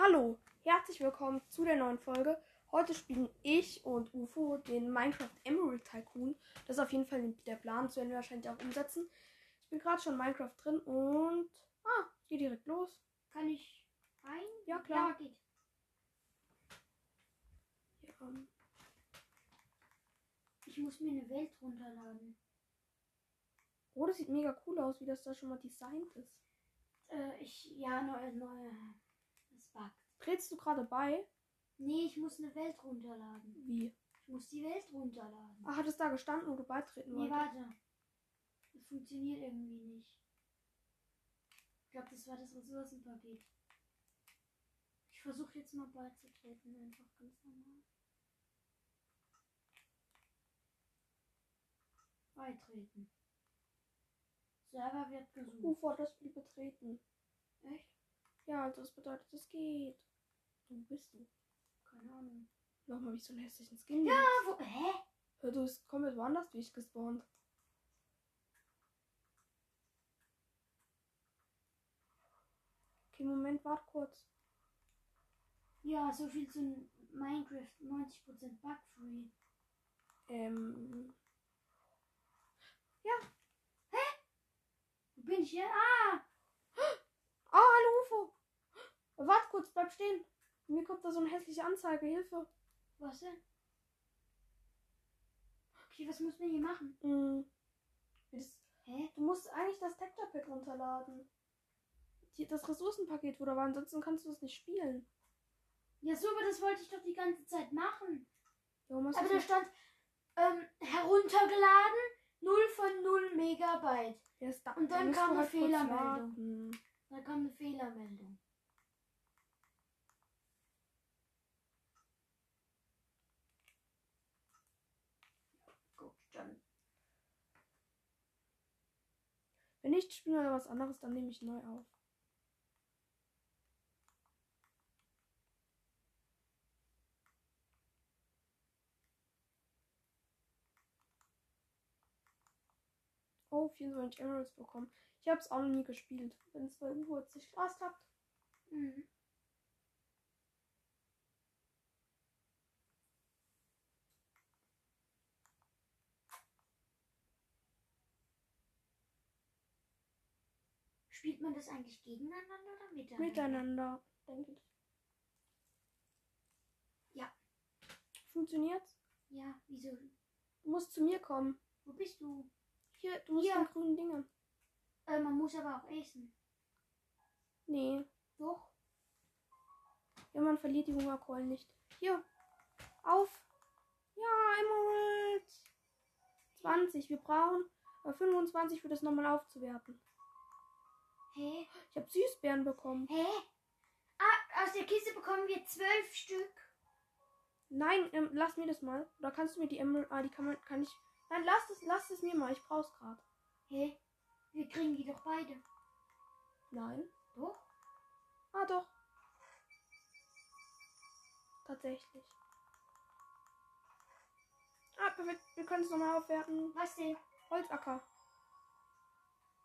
Hallo, herzlich willkommen zu der neuen Folge. Heute spielen ich und UFO den Minecraft Emerald Tycoon. Das ist auf jeden Fall der Plan, das werden wir wahrscheinlich auch umsetzen. Ich bin gerade schon in Minecraft drin und. Ah, geht direkt los. Kann ich rein? Ja, klar. Ja, geht. Hier, ähm, Ich muss mir eine Welt runterladen. oh, das sieht mega cool aus, wie das da schon mal designt ist. Äh, ich. Ja, neue, neue. Trägst du gerade bei? Nee, ich muss eine Welt runterladen. Wie? Ich muss die Welt runterladen. Ah, hat es da gestanden, wo du beitreten nee, wolltest? warte. Das funktioniert irgendwie nicht. Ich glaube, das war das Ressourcenpaket. Ich versuche jetzt mal beizutreten, einfach ganz normal. Beitreten. Server wird gesucht. Hat das Spiel betreten. Echt? Ja, also das bedeutet, es geht. Wo bist du? Keine Ahnung. Nochmal, wie ich so einen hässlichen Skin Ja, wo. Hä? Hör, du bist komplett woanders durchgespawnt. Okay, Moment, warte kurz. Ja, so viel zu Minecraft 90% bugfree. Ähm. Wo bin ich hier? Ah! Oh, hallo UFO! Warte kurz, bleib stehen. Mir kommt da so eine hässliche Anzeige. Hilfe. Was denn? Okay, was muss man hier machen? Hm. Wie das, Hä? du musst eigentlich das Texture Pack runterladen. Die, das Ressourcenpaket, wo da war. Ansonsten kannst du es nicht spielen. Ja, so, aber das wollte ich doch die ganze Zeit machen. Warum hast Aber da stand ähm, heruntergeladen 0 von 0 Megabyte. Ja, da, und dann musst kam du eine Fehlermeldung. warten. Da kam eine Fehlermeldung. Gut, dann. Wenn nicht spielen oder was anderes, dann nehme ich neu auf. Oh, 24 Emeralds bekommen. Ich habe es auch noch nie gespielt. Wenn es bei jetzt nicht Spaß habt. Mhm. Spielt man das eigentlich gegeneinander oder miteinander? Miteinander, denke ich. Ja. Funktioniert's? Ja, wieso? Du musst zu mir kommen. Wo bist du? Hier, du musst Hier. den grünen Dingen. Äh, man muss aber auch essen. Nee. Doch. Ja, man verliert die Hungerkeulen nicht. Hier. Auf. Ja, Emerald. 20. Wir brauchen äh, 25 für das nochmal aufzuwerten. Hä? Ich habe Süßbeeren bekommen. Hä? Ah, aus der Kiste bekommen wir zwölf Stück. Nein, ähm, lass mir das mal. Oder kannst du mir die Emerald. Ah, die kann man. Kann ich. Nein, lass es, lass es mir mal. Ich brauch's gerade. Hä? Wir kriegen die doch beide. Nein. Doch? Ah, doch. Tatsächlich. Ah, perfekt. Wir können es nochmal aufwerten. Was denn? Holzacker.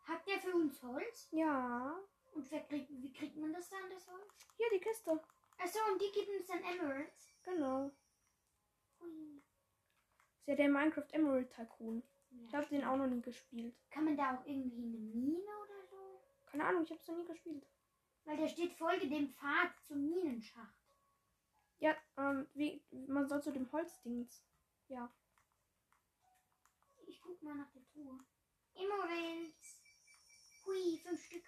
Hat der für uns Holz? Ja. Und kriegt, wie kriegt man das dann, das Holz? Hier die Kiste. Achso, und die geben uns dann Emeralds. Genau. Hui. Ist ja der Minecraft Emerald Tycoon. Ja, Ich habe den auch noch nie gespielt. Kann man da auch irgendwie eine Mine oder so? Keine Ahnung, ich habe es noch nie gespielt. Weil da steht Folge dem Pfad zum Minenschacht. Ja, ähm, wie, man soll zu dem Holzdings. Ja. Ich guck mal nach der Truhe. Emeralds. Hui, fünf Stück.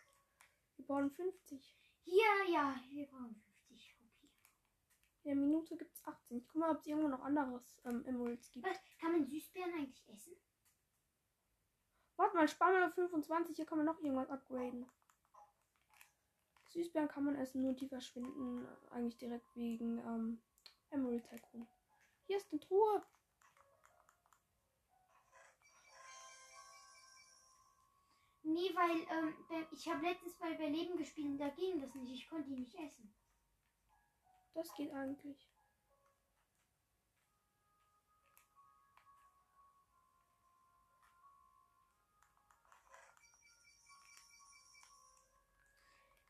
Wir bauen 50. Hier, ja, wir brauchen 50 Rupien. In der Minute gibt es 18. Ich guck mal, ob es irgendwo noch anderes ähm, Emeralds gibt. Was? Kann man Süßbeeren eigentlich essen? Warte mal, sparen wir 25. Hier kann man noch irgendwas upgraden. Süßbeeren kann man essen, nur die verschwinden äh, eigentlich direkt wegen ähm, Emerald Tycoon. Hier ist eine Truhe. Nee, weil ähm, ich habe letztens bei Überleben gespielt und da ging das nicht. Ich konnte die nicht essen. Das geht eigentlich.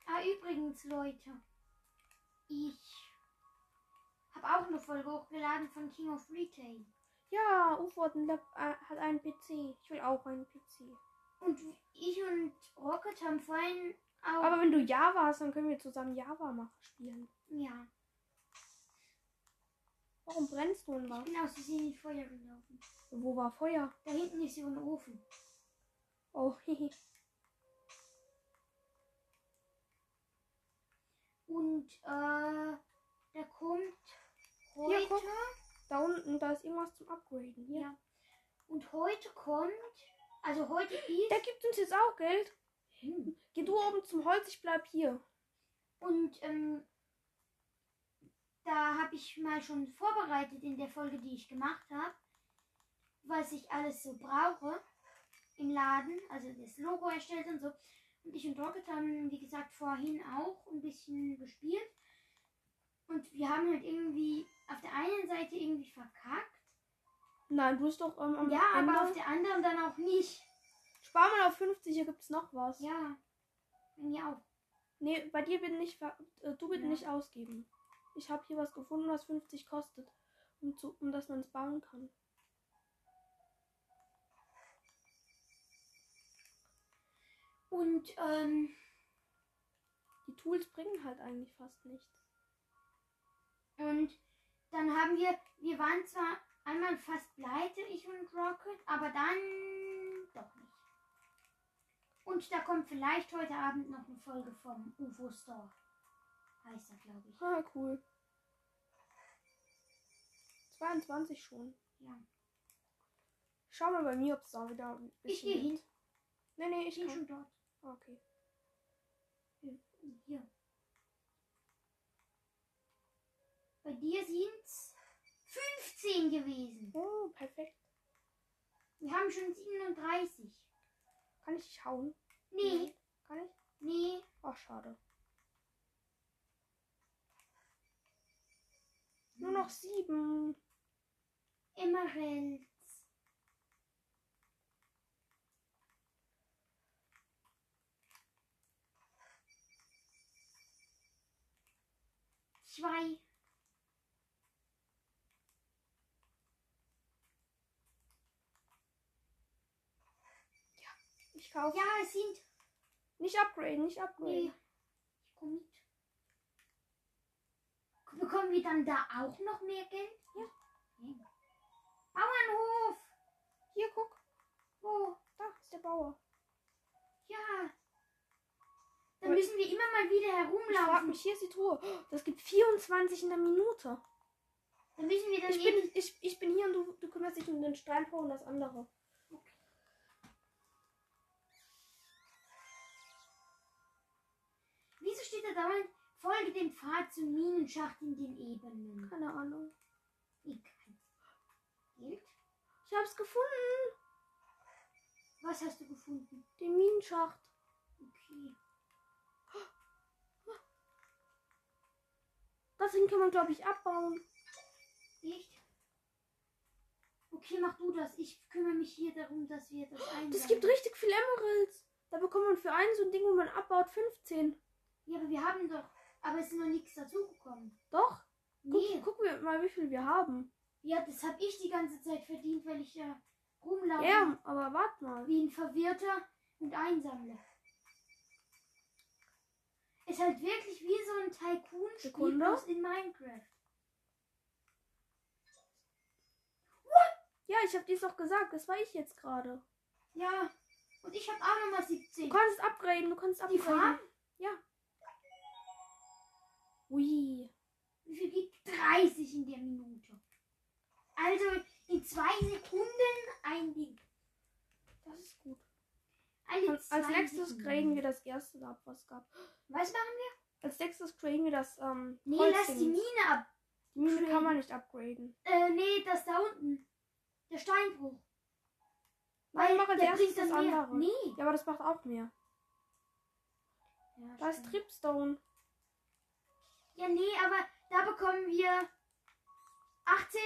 Ah, übrigens, Leute. Ich habe auch eine Folge hochgeladen von King of Retail. Ja, Ufo hat, einen Lap äh, hat einen PC. Ich will auch einen PC. Und ich und Rocket haben vorhin auch. Aber wenn du Java hast, dann können wir zusammen Java machen, spielen. ja, Warum brennst du denn was? bin aus Versehen in Feuer gelaufen. Wo war Feuer? Da hinten ist so ein Ofen. Oh, hehe. Und äh, da kommt Hier, heute. guck. Da unten, da ist irgendwas zum Upgraden. Hier. Ja. Und heute kommt. Also heute ist. Der gibt uns jetzt auch Geld. Hm. Geh du oben zum Holz, ich bleib hier. Und ähm, da habe ich mal schon vorbereitet in der Folge, die ich gemacht habe, was ich alles so brauche im Laden. Also das Logo erstellt und so. Und ich und Rocket haben, wie gesagt, vorhin auch ein bisschen gespielt. Und wir haben halt irgendwie auf der einen Seite irgendwie verkackt. Nein, du bist doch ähm, am Ja, Ende. aber auf der anderen dann auch nicht. Spar mal auf 50, hier gibt's noch was. Ja, mir auch. Nee, bei dir nicht, ver- äh, du bitte Ja. nicht ausgeben. Ich habe hier was gefunden, was 50 kostet, um, zu, um dass man es bauen kann. Und ähm, Die Tools bringen halt eigentlich fast nichts. Und dann haben wir, wir waren zwar einmal fast pleite, ich und Rocket, aber dann doch nicht. Und da kommt vielleicht heute Abend noch eine Folge vom UFO Store. Heißt er, glaube ich. Ah, cool. 22 schon. Ja. Schau mal bei mir, ob es da wieder ein Ich bisschen gehe hin. Nee, nee, Ich ich bin schon dort. Ah, Okay. Hier. Bei dir sind's 15 gewesen. Oh, perfekt. Wir haben schon 37. Kann ich dich hauen? Nee, Kann ich? nee. Ach, schade. Nur noch sieben. Emerald. Zwei. Ich kaufe. Ja, es sind. Nicht upgraden, nicht upgraden. Nee. Ich komme mit. Bekommen wir dann da auch noch mehr Geld? Ja. Okay. Bauernhof. Hier, guck. Wo? Da ist der Bauer. Ja. Dann Aber- müssen wir immer mal wieder Ich frag herumlaufen. mich, hier ist die Truhe. Das gibt 24 in der Minute. Dann müssen wir dann Ich bin, ich, ich bin hier und du, du kümmerst dich um den Steinbau und das andere. Wieso steht da dauernd, folge dem Pfad zum Minenschacht in den Ebenen? Keine Ahnung. Egal. Geld? Ich hab's gefunden. Was hast du gefunden? Den Minenschacht. Okay. Das Ding kann man, glaube ich, abbauen. Echt? Okay, mach du das. Ich kümmere mich hier darum, dass wir das einsammeln. Das gibt richtig viel Emeralds. Da bekommt man für ein so ein Ding, wo man abbaut, 15. Ja, aber wir haben doch. Aber es ist noch nichts dazugekommen. Doch? Nee. Guck, guck wir mal, wie viel wir haben. Ja, das habe ich die ganze Zeit verdient, weil ich ja rumlaufe. Ja, aber warte mal. Wie ein Verwirrter und Einsammler. Ist halt wirklich wie so ein Tycoon-Spiel in Minecraft. Ja, ich habe dies doch gesagt. Das war ich jetzt gerade. Ja. Und ich habe auch nochmal 17. Du kannst upgraden. Du kannst Die upgraden. Farben? Ja. Ui. Wie viel gibt 30 in der Minute? Also in zwei Sekunden ein Ding. Das ist gut. Und als nächstes Sekunden. graden wir das erste ab, was gab. Was machen wir? Als nächstes graden wir das ähm, Nee, lass die Mine ab. Die Mine kann man nicht upgraden. Äh, nee, das da unten. Der Steinbruch. Nein, mach als der bringt das mehr. andere. Nee. Ja, aber das macht auch mehr. Ja, Da ist stimmt. Tripstone. Ja, nee, aber da bekommen wir 18.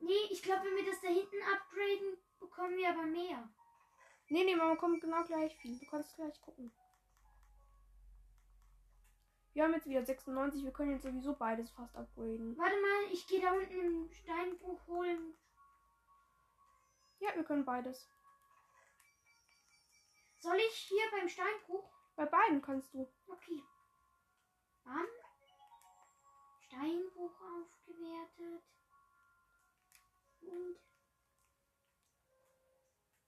Nee, ich glaube, wenn wir das da hinten upgraden, bekommen wir aber mehr. Nee, nee, man bekommt genau gleich viel. Du kannst gleich gucken. Wir haben jetzt wieder 96. Wir können jetzt sowieso beides fast upgraden. Warte mal, ich gehe da unten im Steinbruch holen. Ja, wir können beides. Soll ich hier beim Steinbruch? Bei beiden kannst du. Okay. Bam. Steinbruch aufgewertet. Und.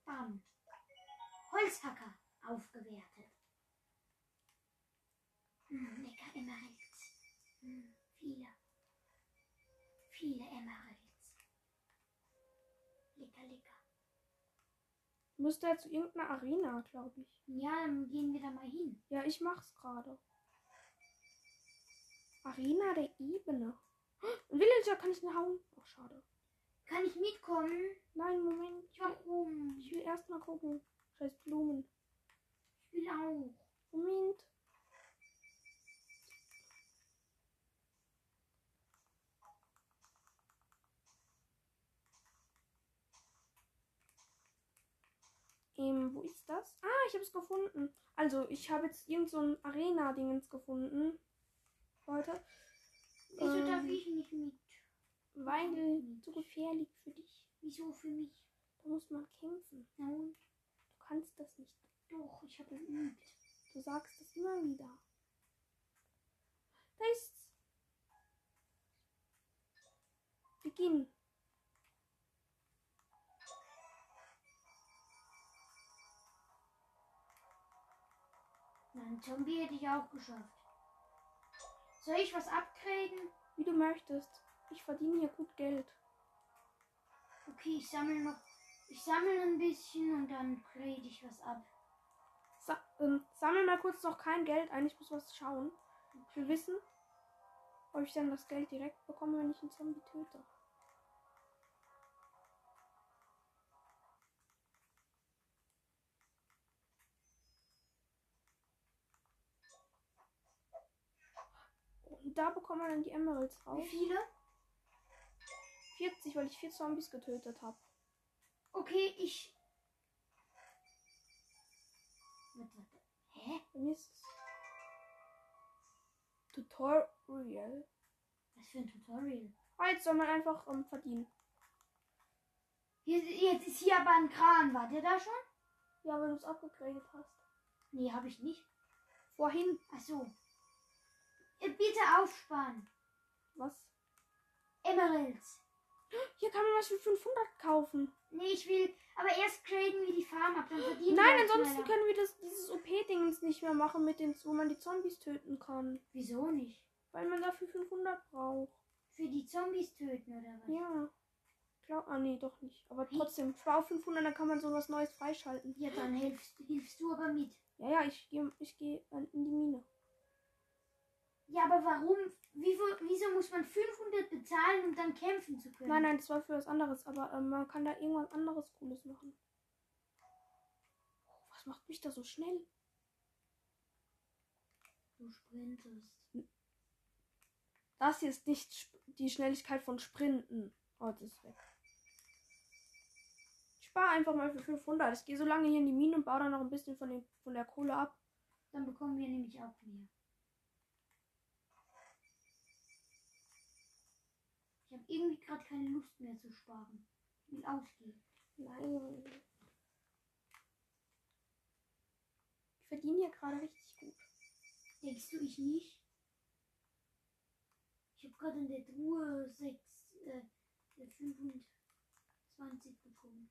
Bam. Holzhacker aufgewertet. Hm, lecker Emeralds. Hm, viele. Viele Emeralds. Lecker, lecker. Müsste ja zu irgendeiner Arena, glaube ich. Ja, dann gehen wir da mal hin. Ja, ich mach's gerade. Arena der Ebene. Ein Villager kann ich nicht hauen. Ach, schade. Kann ich mitkommen? Nein, Moment. Ich will, Warum? ich will erst mal gucken. Scheiß Blumen. Ich will auch. Moment. Ähm, wo ist das? Ah, ich habe es gefunden. Also, ich habe jetzt irgend so ein Arena-Dingens gefunden. Leute. Wieso Ähm, darf ich nicht mit? Weil zu gefährlich für dich. Wieso für mich? Da muss man kämpfen. Nein, Du kannst das nicht. doch, ich habe geübt. Du sagst es immer wieder. Da ist's. Beginn. Nein, Zombie hätte ich auch geschafft. Soll ich was upgraden? Wie du möchtest. Ich verdiene hier gut Geld. Okay, ich sammle noch. Ich sammle ein bisschen und dann grade ich was ab. Sa ähm, sammel mal kurz noch kein Geld ein. Ich muss was schauen. Ich will wissen, ob ich dann das Geld direkt bekomme, wenn ich einen Zombie töte. Und da bekommt man dann die Emeralds Wie raus. viele? 40, weil ich vier Zombies getötet habe. Okay, ich. Warte, warte. Hä? Bei mir ist Tutorial. Was für ein Tutorial? Ah, jetzt soll man einfach ähm, verdienen. Hier, jetzt ist hier aber ein Kran. War der da schon? Ja, wenn du es abgegradet hast. Nee, habe ich nicht. Vorhin. Ach so. Bitte aufsparen. Was? Emeralds. Hier kann man was für 500 kaufen. Nee, ich will. Aber erst graden wir die Farm ab, dann verdienen Nein, wir ansonsten schneller. können wir das, dieses OP-Dingens nicht mehr machen, mit den, wo man die Zombies töten kann. Wieso nicht? Weil man dafür 500 braucht. Für die Zombies töten oder was? Ja. Glaub, ah, nee, doch nicht. Aber trotzdem, spar auf 500, dann kann man sowas Neues freischalten. Ja, dann hilfst, hilfst du aber mit. Ja, ja, ich gehe ich geh äh, in die Mine. Ja, aber warum? Wieso, wieso muss man 500 bezahlen, um dann kämpfen zu können? Nein, nein, das war für was anderes, aber ähm, man kann da irgendwas anderes Cooles machen. Oh, was macht mich da so schnell? Du sprintest. Das hier ist nicht die Schnelligkeit von Sprinten. Oh, das ist weg. Ich spare einfach mal für 500. Ich gehe so lange hier in die Mine und baue dann noch ein bisschen von, den, von der Kohle ab. Dann bekommen wir nämlich auch mehr. Ich habe irgendwie gerade keine Lust mehr zu sparen. Ich will ausgehen. Nein. Ich verdiene hier gerade richtig gut. Denkst du, ich nicht? Ich habe gerade in der Truhe 6, äh, 25 bekommen.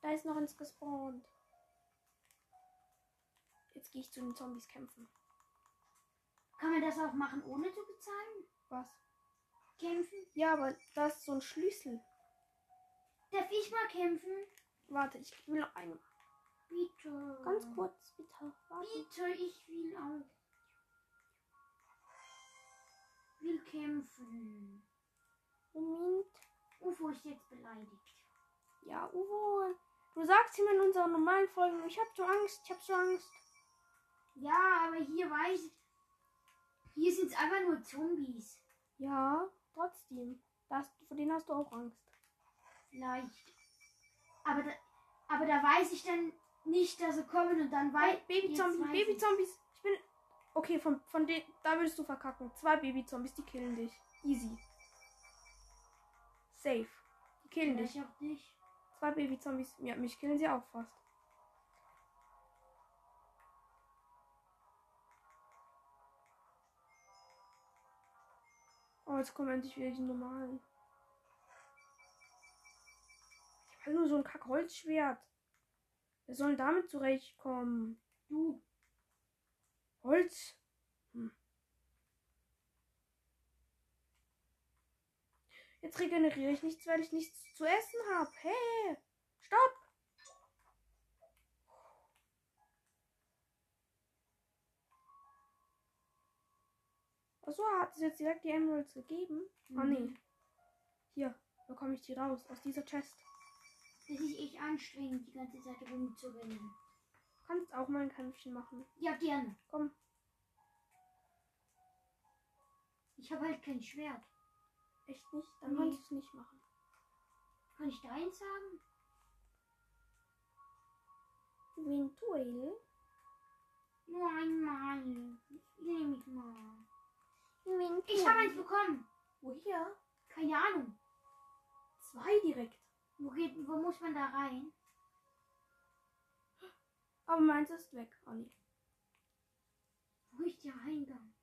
Da ist noch eins gespawnt. Jetzt gehe ich zu den Zombies kämpfen. Kann man das auch machen, ohne zu bezahlen? Was? Kämpfen? Ja, aber da ist so ein Schlüssel. Darf ich mal kämpfen? Warte, ich will noch einen. Bitte. Ganz kurz, bitte. Warte. Bitte, ich will auch. Will kämpfen. Moment. Ufo ist jetzt beleidigt. Ja, Uwe. Du sagst immer in unseren normalen Folgen, ich hab so Angst, ich hab so Angst. Ja, aber hier weiß ich. Hier sind es einfach nur Zombies. Ja, trotzdem. Das, vor denen hast du auch Angst. Vielleicht. Aber da, Aber da weiß ich dann nicht, dass sie kommen und dann weiß Babyzombies, Babyzombies. Ich bin. Okay, von, von den. Da würdest du verkacken. Zwei Babyzombies, die killen dich. Easy. Safe. Die killen dich. Ich auch dich. Zwei Babyzombies. Ja, mich killen sie auch fast. Oh, jetzt kommen endlich wieder die normalen. Ich habe nur so ein Kack-Holzschwert. Wer soll denn damit zurechtkommen? Du. Holz. Hm. Jetzt regeneriere ich nichts, weil ich nichts zu essen habe. Hey, stopp! Achso, hat es jetzt direkt die Emeralds gegeben? Ah, Mhm. nee. Hier, bekomme ich die raus, aus dieser Chest. Das ist echt anstrengend, die ganze Zeit rumzurennen. Du kannst auch mal ein Kämpfchen machen. Ja, gerne. Komm. Ich habe halt kein Schwert. Echt nicht? Dann Nee. kannst du es nicht machen. Kann ich deins sagen? Eventuell. Nur einmal. Ich nehme ich mal. Ich habe eins bekommen. Woher? Keine Ahnung. Zwei direkt. Wo, geht, wo muss man da rein? Aber meins ist weg. Nee. Wo ist der Eingang?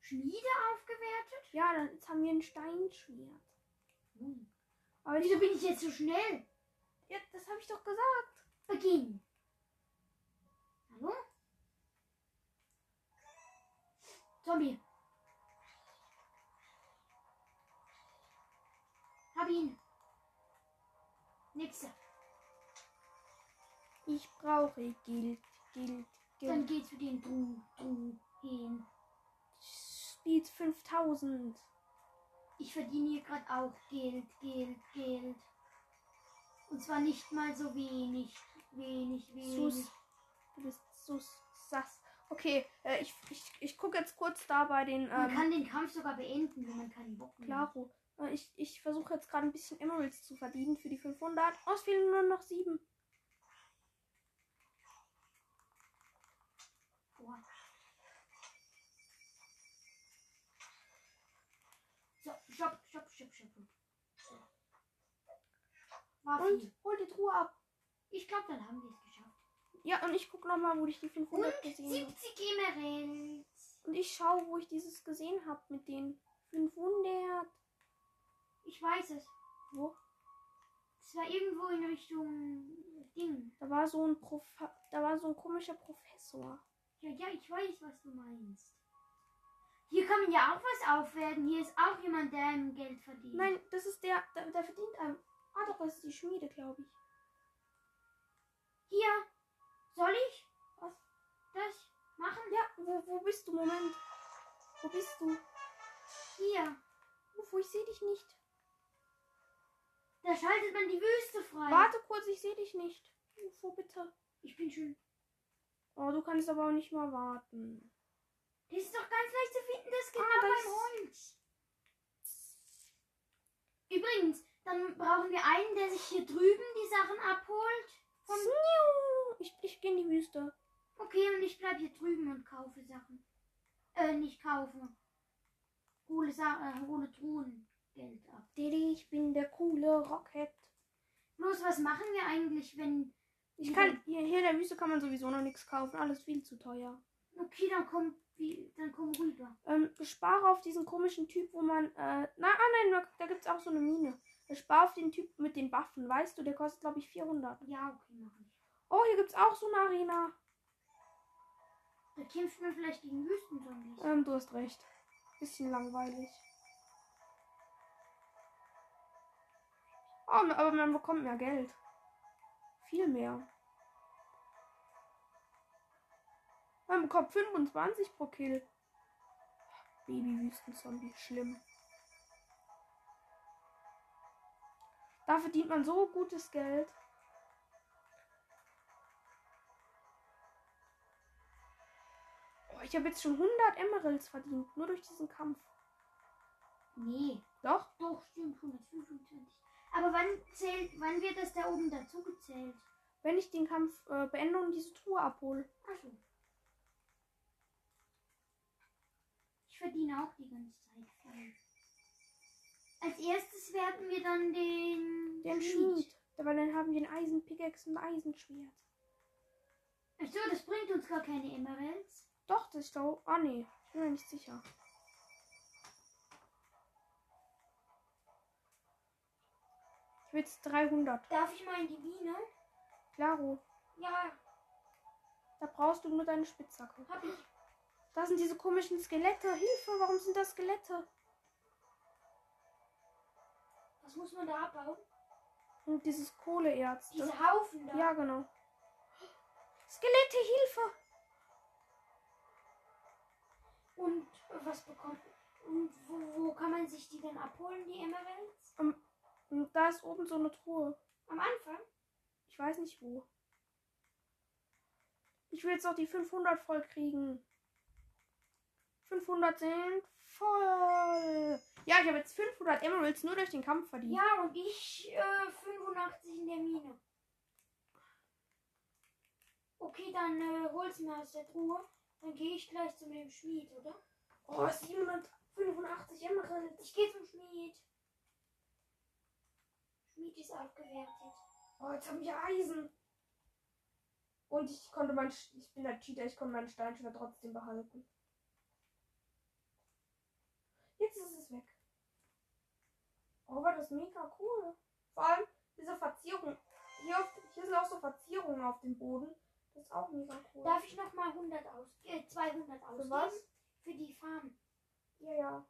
Schmiede aufgewertet? Ja, dann jetzt haben wir ein Steinschwert. Hm. Aber Wieso bin ich jetzt so schnell? ja, das habe ich doch gesagt. Beginn. Hallo? Zombie. Hab ihn. Nächste. Ich brauche Geld, Geld, Dann Geld. geht's für den Du, Du hin. Speed 5000. Ich verdiene hier gerade auch Geld, Geld, Geld. Und zwar nicht mal so wenig. Wenig, wenig. Sus. Du bist sus. Sass. Okay, äh, ich, ich, ich gucke jetzt kurz da bei den. Man Ähm, kann den Kampf sogar beenden, wenn man keinen Bock mehr hat. Klaro. Äh, ich ich versuche jetzt gerade ein bisschen Emeralds zu verdienen für die 500. Oh, es fehlen nur noch sieben. Boah. So, stopp, stopp, stopp, stopp. Und hol die Truhe ab. Ich glaube, dann haben wir es geschafft. Ja, und ich gucke nochmal, wo ich die 500 Und gesehen habe. 70 Emeralds. Und ich schaue, wo ich dieses gesehen habe mit den 500. Ich weiß es. Wo? Es war irgendwo in Richtung Ding. Da war so ein Prof da war so ein komischer Professor. Ja, ja, ich weiß, was du meinst. Hier kann man ja auch was aufwerten. Hier ist auch jemand, der einem Geld verdient. Nein, das ist der, der, der verdient einem. Ah, doch, das ist die Schmiede, glaube ich. Hier. Soll ich Was? das machen? Ja, wo, wo bist du? Moment. Wo bist du? Hier. Ufo, ich sehe dich nicht. Da schaltet man die Wüste frei. Warte kurz, ich sehe dich nicht. Ufo, bitte. Ich bin schon. Oh, du kannst aber auch nicht mal warten. Das ist doch ganz leicht zu finden, das genau Ah, beim Holz. Übrigens, dann brauchen wir einen, der sich hier drüben die Sachen abholt. Vom. Ich, ich gehe in die Wüste. okay, und ich bleib hier drüben und kaufe Sachen. Äh, nicht kaufen. Hole, Sa äh, hole Truhen Geld ab. Didi, ich bin der coole Rocket. Bloß, was machen wir eigentlich, wenn. Ich kann, hier, hier in der Wüste kann man sowieso noch nichts kaufen. Alles viel zu teuer. Okay, dann komm, wie, dann komm rüber. Ähm, spare auf diesen komischen Typ, wo man, äh, na, ah, nein, da, da gibt's auch so eine Mine. Spare auf den Typ mit den Waffen, weißt du, der kostet, glaube ich, 400. Ja, okay, mach ich. Oh, hier gibt's auch so eine Arena. Da kämpft man vielleicht gegen Wüstenzombies. Ähm, du hast recht. Bisschen langweilig. Oh, aber man bekommt mehr Geld. Viel mehr. Man bekommt 25 pro Kill. Baby-Wüstenzombie, schlimm. Da verdient man so gutes Geld. Oh, ich habe jetzt schon 100 Emeralds verdient, nur durch diesen Kampf. Nee. Doch? Doch, stimmt, 125. Aber wann zählt, wann wird das da oben dazu gezählt? Wenn ich den Kampf äh, beende und diese Truhe abhole. Achso. Ich verdiene auch die ganze Zeit. Als erstes werden wir dann den, Den Schmied. Weil dann haben wir ein Eisenpickaxe und Eisenschwert. Achso, das bringt uns gar keine Emeralds. Doch, das ist doch. Ah, nee. Ich bin mir nicht sicher. Ich will jetzt 300. Darf ich mal in die Mine? Klaro. Ja, Da brauchst du nur deine Spitzhacke. hab ich. Da sind diese komischen Skelette. Hilfe, warum sind das Skelette? Was muss man da abbauen? Und dieses Kohleerz. Diese Haufen da. Ja, genau. Skelette, Hilfe! Und was bekommt. Und wo, wo kann man sich die denn abholen, die Emeralds? Und da ist oben so eine Truhe. Am Anfang? Ich weiß nicht wo. Ich will jetzt auch die 500 voll kriegen. 500 sind voll. Ja, ich habe jetzt 500 Emeralds nur durch den Kampf verdient. Ja, und ich äh, 85 in der Mine. Okay, dann äh, hol's mir aus der Truhe. Dann gehe ich gleich zu dem Schmied, oder? Oh, 785 Emeralds. Ich gehe zum Schmied. Schmied ist aufgewertet. Oh, jetzt habe ich Eisen. Und ich konnte mein, ich bin der Cheater, ich konnte mein Steinschwert trotzdem behalten. Jetzt ist es weg. Oh, aber das mega cool. Vor allem diese Verzierung. Hier, auf, hier sind auch so Verzierungen auf dem Boden. Das ist auch mega cool. Darf ich noch mal 100 aus, äh, 200 ausgeben? Für was? Für die Farm. Ja, ja.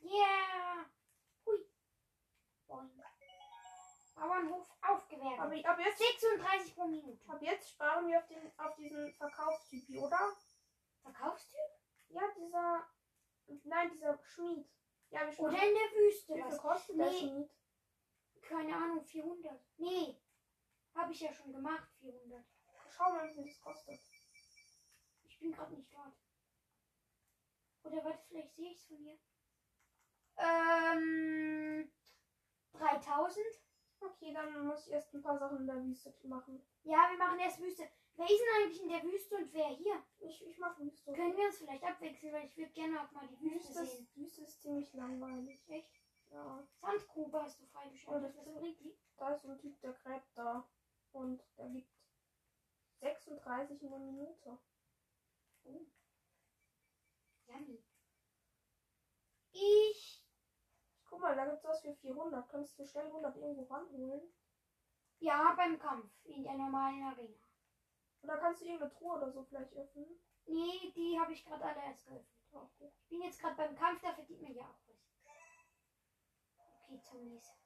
Yeah! Hui. Boing. Bauernhof aufgewertet. Aber ab jetzt, 36 pro Minute. ab jetzt sparen wir auf, den, auf diesen Verkaufstyp, oder? Verkaufstyp? Ja, dieser. Nein, dieser Schmied. Ja, wir. Oder in der Wüste. Wie viel kostet der Nee. Schmied? Keine Ahnung, 400. Nee. Habe ich ja schon gemacht, 400. Schau mal, wie viel das kostet. Ich bin gerade nicht dort. Oder warte, vielleicht sehe ich es von hier. Ähm. 3000? Okay, dann muss ich erst ein paar Sachen in der Wüste machen. Ja, wir machen erst Wüste. Wer ist denn eigentlich in der Wüste und wer hier? Ich, ich mache Wüste. Können wir uns vielleicht abwechseln, weil ich würde gerne auch mal die Wüste Wüste sehen. ist, Wüste ist ziemlich langweilig. Echt? Ja. Sandgrube hast du Oh, freigeschaltet. das Was ist- bringt die? Da ist ein Typ, der gräbt da. Und der liegt 36 in der Minute. Oh. Yummy. Ich. Guck mal, da gibt's was für 400. Könntest du schnell 100 irgendwo ranholen? Ja, beim Kampf in der normalen Arena. Oder kannst du irgendeine Truhe oder so vielleicht öffnen? Nee, die habe ich gerade alle erst geöffnet. Okay. Ich bin jetzt gerade beim Kampf, da verdient man ja auch was. Okay, Zombies.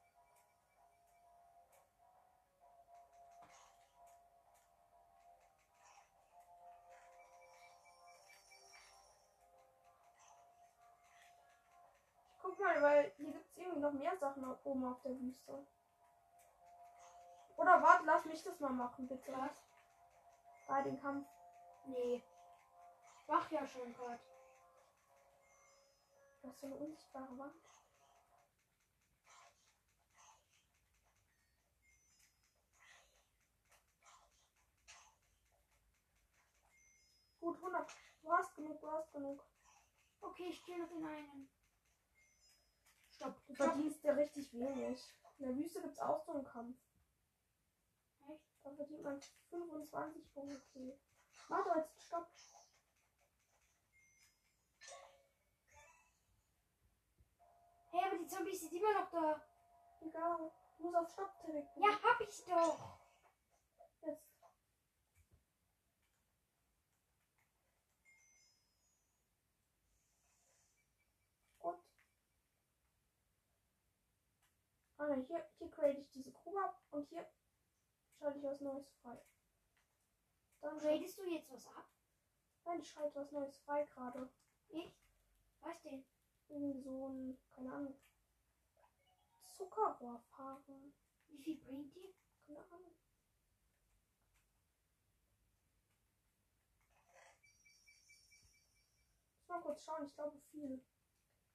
Mal, weil hier gibt's irgendwie noch mehr Sachen oben auf der Wüste. Oder warte, lass mich das mal machen, bitte. Was? Bei dem Kampf. Nee. Mach ja schon gerade. Das ist so eine unsichtbare Wand. Gut, 100. Du hast genug, du hast genug. Okay, ich gehe noch in einen. Stopp. Du verdienst ja richtig wenig. In der Wüste gibt es auch so einen Kampf. Echt? Da verdient man 25 Punkte. Okay. Warte, jetzt stopp. Hey, aber die Zombies sind immer noch da. Egal. Du musst auf Stopp drücken. Ja, hab ich doch. Jetzt. Und. Ah, ne, hier, hier create ich diese Grube ab und hier schalte ich was Neues frei. Dann schalte Gradest du jetzt was ab? Nein, ich schalte was Neues frei gerade. Ich? Was denn? Irgendwie so ein, keine Ahnung, Zuckerrohrfarben. Wie viel bringt die? Keine Ahnung. Muss mal kurz schauen, ich glaube viel.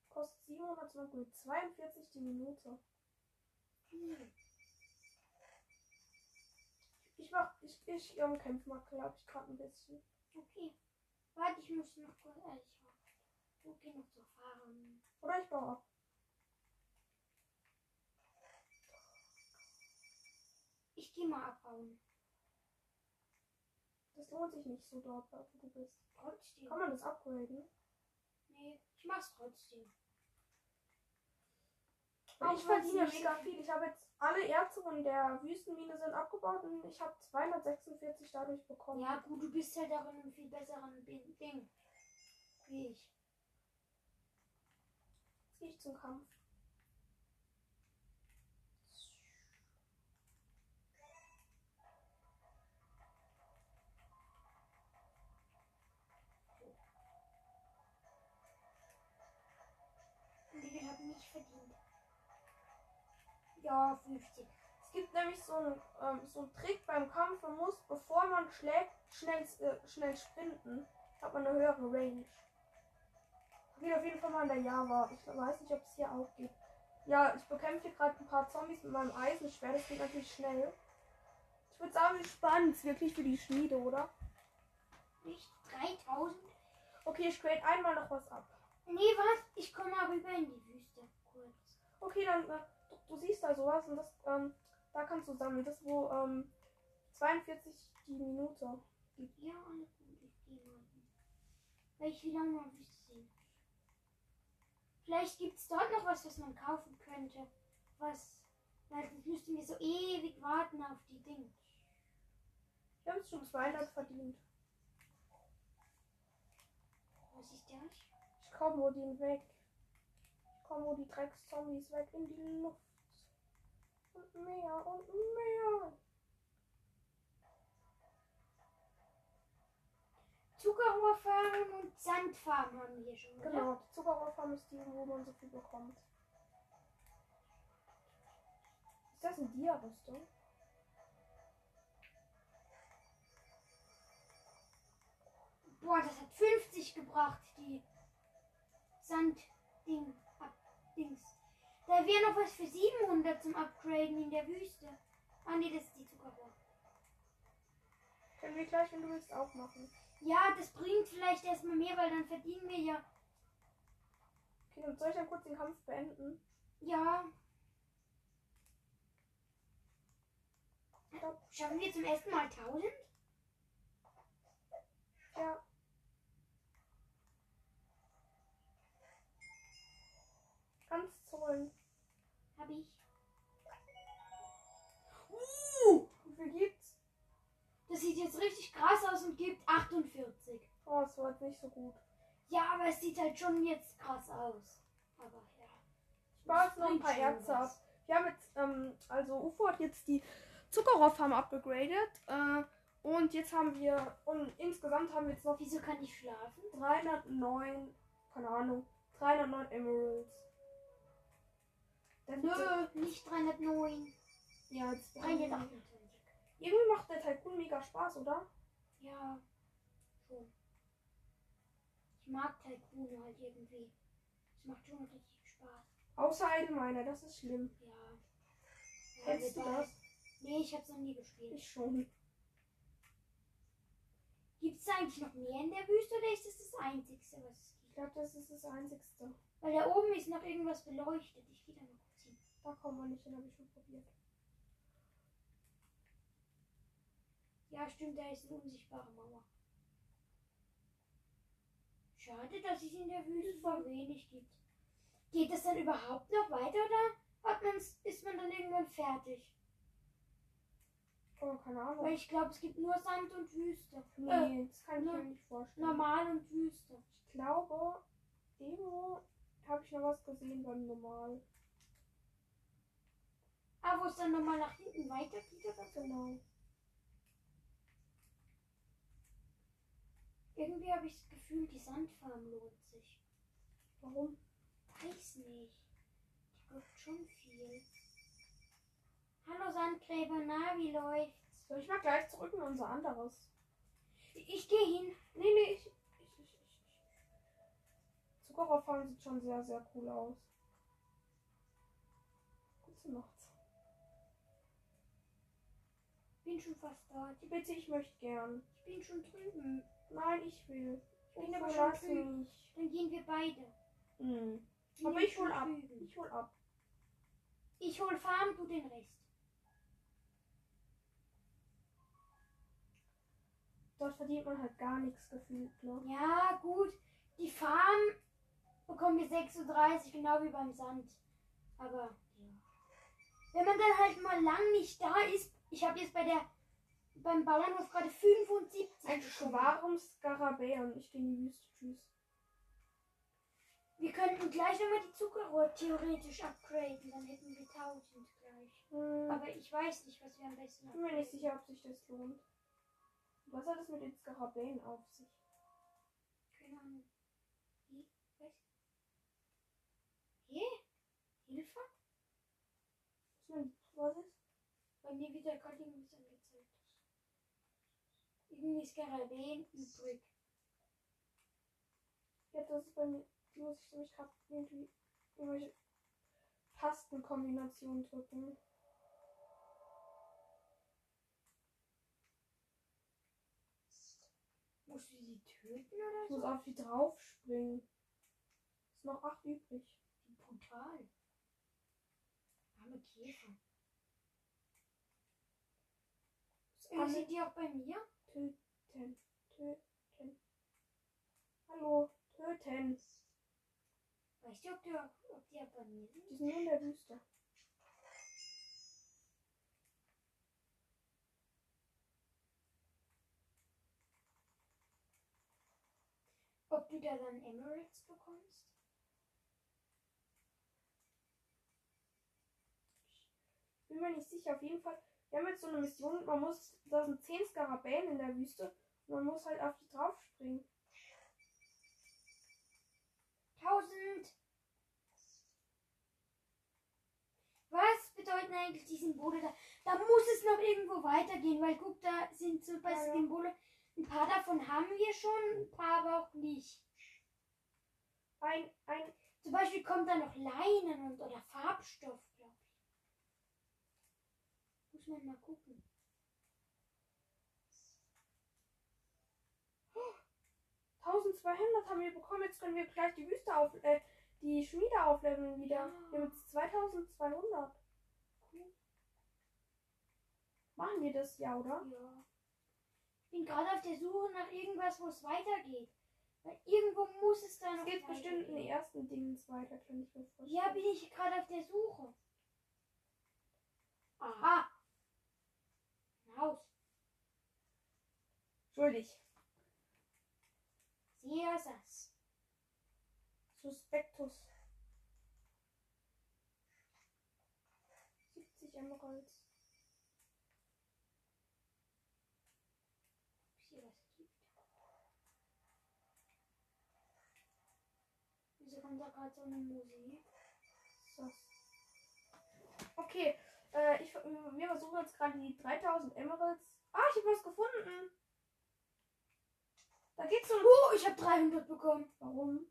Kostet 742 die Minute. Ich mach, ich, ich ähm, kämpfe mal, glaube ich, gerade ein bisschen. Okay. Warte, ich muss noch kurz äh, ehrlich machen. Okay, noch zu fahren. Oder ich baue ab. Ich gehe mal abbauen. Das lohnt sich nicht so dort, wo du bist. Trotzdem. Kann man das upgraden? Nee, ich mach's trotzdem. Ich verdiene mega viel. Ich habe jetzt alle Erze von der Wüstenmine sind abgebaut und ich habe 246 dadurch bekommen. Ja, gut, du bist halt auch in einem viel besseren Ding. Wie ich. Jetzt gehe ich zum Kampf. Ich habe nicht verdient. Ja, 50. Es gibt nämlich so einen, ähm, so einen Trick beim Kampf. Man muss, bevor man schlägt, schnell, äh, schnell sprinten. Hat man eine höhere Range. Geht auf jeden Fall mal in der Java. Ich weiß nicht, ob es hier auch geht. Ja, ich bekämpfe hier gerade ein paar Zombies mit meinem Eisenschwert. Das geht natürlich schnell. Ich würde sagen, wir sparen es wirklich für die Schmiede, oder? Nicht 3000? Okay, ich grade einmal noch was ab. Nee, was? Ich komme mal rüber in die Wüste. Kurz. Okay, dann, äh, du, siehst da sowas und das, ähm, da kannst du sammeln. Das, wo, ähm, 42 die Minute. Ja, alles gut. Ich gehe mal hin. Weil ich will auch mal Wüste sehen. Vielleicht gibt es dort noch was, was man kaufen könnte. Was. Weil sonst müssten wir so ewig warten auf die Dinge. Ich habe jetzt schon 200 verdient. Was ist das? Ich komm wo den weg. Ich komm wo die Dreckszombies weg in die Luft. Und mehr und mehr. Zuckerrohrfarm und Sandfarm haben wir schon, oder? Genau, die Zuckerrohrfarm ist die, wo man so viel bekommt. Ist das eine Dia-Rüstung? Boah, das hat 50 gebracht, die Sandding. Da wäre noch was für 700 zum Upgraden in der Wüste. Ah, nee, das ist die Zuckerrohr. Können wir gleich, wenn du willst, auch machen. Ja, das bringt vielleicht erstmal mehr, weil dann verdienen wir ja. Okay, dann soll ich dann kurz den Kampf beenden? Ja. Stopp. Schaffen wir zum ersten Mal 1000? Ja. Zollen. Hab ich. Uh, wie viel gibt's? Das sieht jetzt richtig krass aus und gibt 48. Oh, es war jetzt nicht so gut. Ja, aber es sieht halt schon jetzt krass aus. Aber ja. Ich baue jetzt noch ein paar Erze ab. Wir haben jetzt, ähm, also UFO hat jetzt die Zuckerrohrfarm abgegradet. Äh, und jetzt haben wir, und insgesamt haben wir jetzt noch Wieso kann ich schlafen? 309, keine Ahnung, 309 Emeralds. Der Nö, nicht 309. Ja, jetzt 328. Irgendwie macht der Tycoon mega Spaß, oder? Ja, schon. Ich mag Tycoon halt irgendwie. Es macht schon richtig Spaß. Außer allgemeiner, das ist schlimm. Ja. ja Kennst du wobei- das? Nee, ich hab's noch nie gespielt. Ich schon. Gibt's da eigentlich noch mehr in der Wüste oder ist das das Einzigste, was es Ich gibt? glaube, das ist das Einzigste. Weil da oben ist noch irgendwas beleuchtet. Ich gehe da mal. Da kommen wir nicht hin, habe ich schon probiert. Ja, stimmt, da ist eine unsichtbare Mauer. Schade, dass es in der Wüste so wenig gibt. Geht das dann überhaupt noch weiter oder hat man's, ist man dann irgendwann fertig? Oh, keine Ahnung. Weil ich glaube, es gibt nur Sand und Wüste. Äh, Nee, das kann ich mir nicht vorstellen. normal und Wüste. Ich glaube, irgendwo habe ich noch was gesehen beim Normal. Ah, wo es dann nochmal nach hinten weitergeht oder so? Genau. Irgendwie habe ich das Gefühl, die Sandfarm lohnt sich. Warum? Weiß nicht. Die gibt schon viel. Hallo Sandgräber, na, wie läuft's? Soll ich mal gleich zurück in unser anderes? Ich gehe hin. Nee, nee, ich. ich, ich, ich. Zuckerrohrfarm sieht schon sehr, sehr cool aus. Gute Nacht. Bin schon fast da. Bitte, ich möchte gern. Ich bin schon drüben. Nein, ich will. Ich bin aber schon mich. Dann gehen wir beide. Hm. Bin Aber ich hol ab. drüben. Ich hol ab. Ich hol Farm, du den Rest. Dort verdient man halt gar nichts gefühlt, ne? Ja, gut. Die Farm bekommen wir 36, genau wie beim Sand. Aber ja. Wenn man dann halt mal lang nicht da ist, ich habe jetzt bei der beim Bauernhof gerade 75 Ein. Schwarm Skarabäen. Ich gehe in die Wüste. Tschüss. Wir könnten gleich nochmal die Zuckerrohr theoretisch upgraden, dann hätten wir 1000 gleich. Hm. Aber ich weiß nicht, was wir am besten Ich bin mir nicht sicher, ob sich das lohnt. Was hat es mit den Skarabäen auf sich? Keine Ahnung. Wie? Was? Hä? Hilfe? Was ist? Bei mir wird ja gerade irgendwas angezeigt. Irgendwie Skarabäen übrig. Ja, das ist bei mir. Muss ich nämlich gerade irgendwie irgendwelche Tastenkombinationen drücken. Musst du sie töten oder Ich muss so? auf die draufspringen. Ist noch acht übrig. Brutal. Arme Käfer. Das Äh, die auch bei mir? töten. Töten. Hallo. Töten. Weißt du, ob die, auch- ob die auch bei mir sind? Die sind nur in der Wüste. Ob du da dann Emeralds bekommst? Bin mir nicht sicher. Auf jeden Fall. Wir haben jetzt so eine Mission. Man muss. Da sind zehn Skarabäen in der Wüste. Und man muss halt auf die draufspringen. 1000! Was bedeuten eigentlich die Symbole da? Da muss es noch irgendwo weitergehen, weil guck, da sind so Ja, ja. Symbole. Ein paar davon haben wir schon, ein paar aber auch nicht. Ein, ein. Zum Beispiel kommt da noch Leinen und oder Farbstoff. Muss man mal gucken. 1200 haben wir bekommen. Jetzt können wir gleich die Wüste auf. Äh, die Schmiede aufleveln wieder. Ja. Wir haben jetzt 2200. Cool. Machen wir das ja, oder? Ja. Ich bin gerade auf der Suche nach irgendwas, wo es weitergeht. Weil irgendwo muss es da noch Es geht bestimmt in den ersten Dingen weiter, kann ich mir vorstellen. Ja, bin ich gerade auf der Suche. Aha. Haus. Schuldig. Sehr sass. Suspectus. 70 Emeralds. Hier was gibt. Wieso kommt da gerade so eine Musik? So. Okay, äh, ich, wir versuchen jetzt gerade die 3000 Emeralds. Ah, ich habe was gefunden. Da geht's so. Oh, ich habe 300 bekommen. Warum?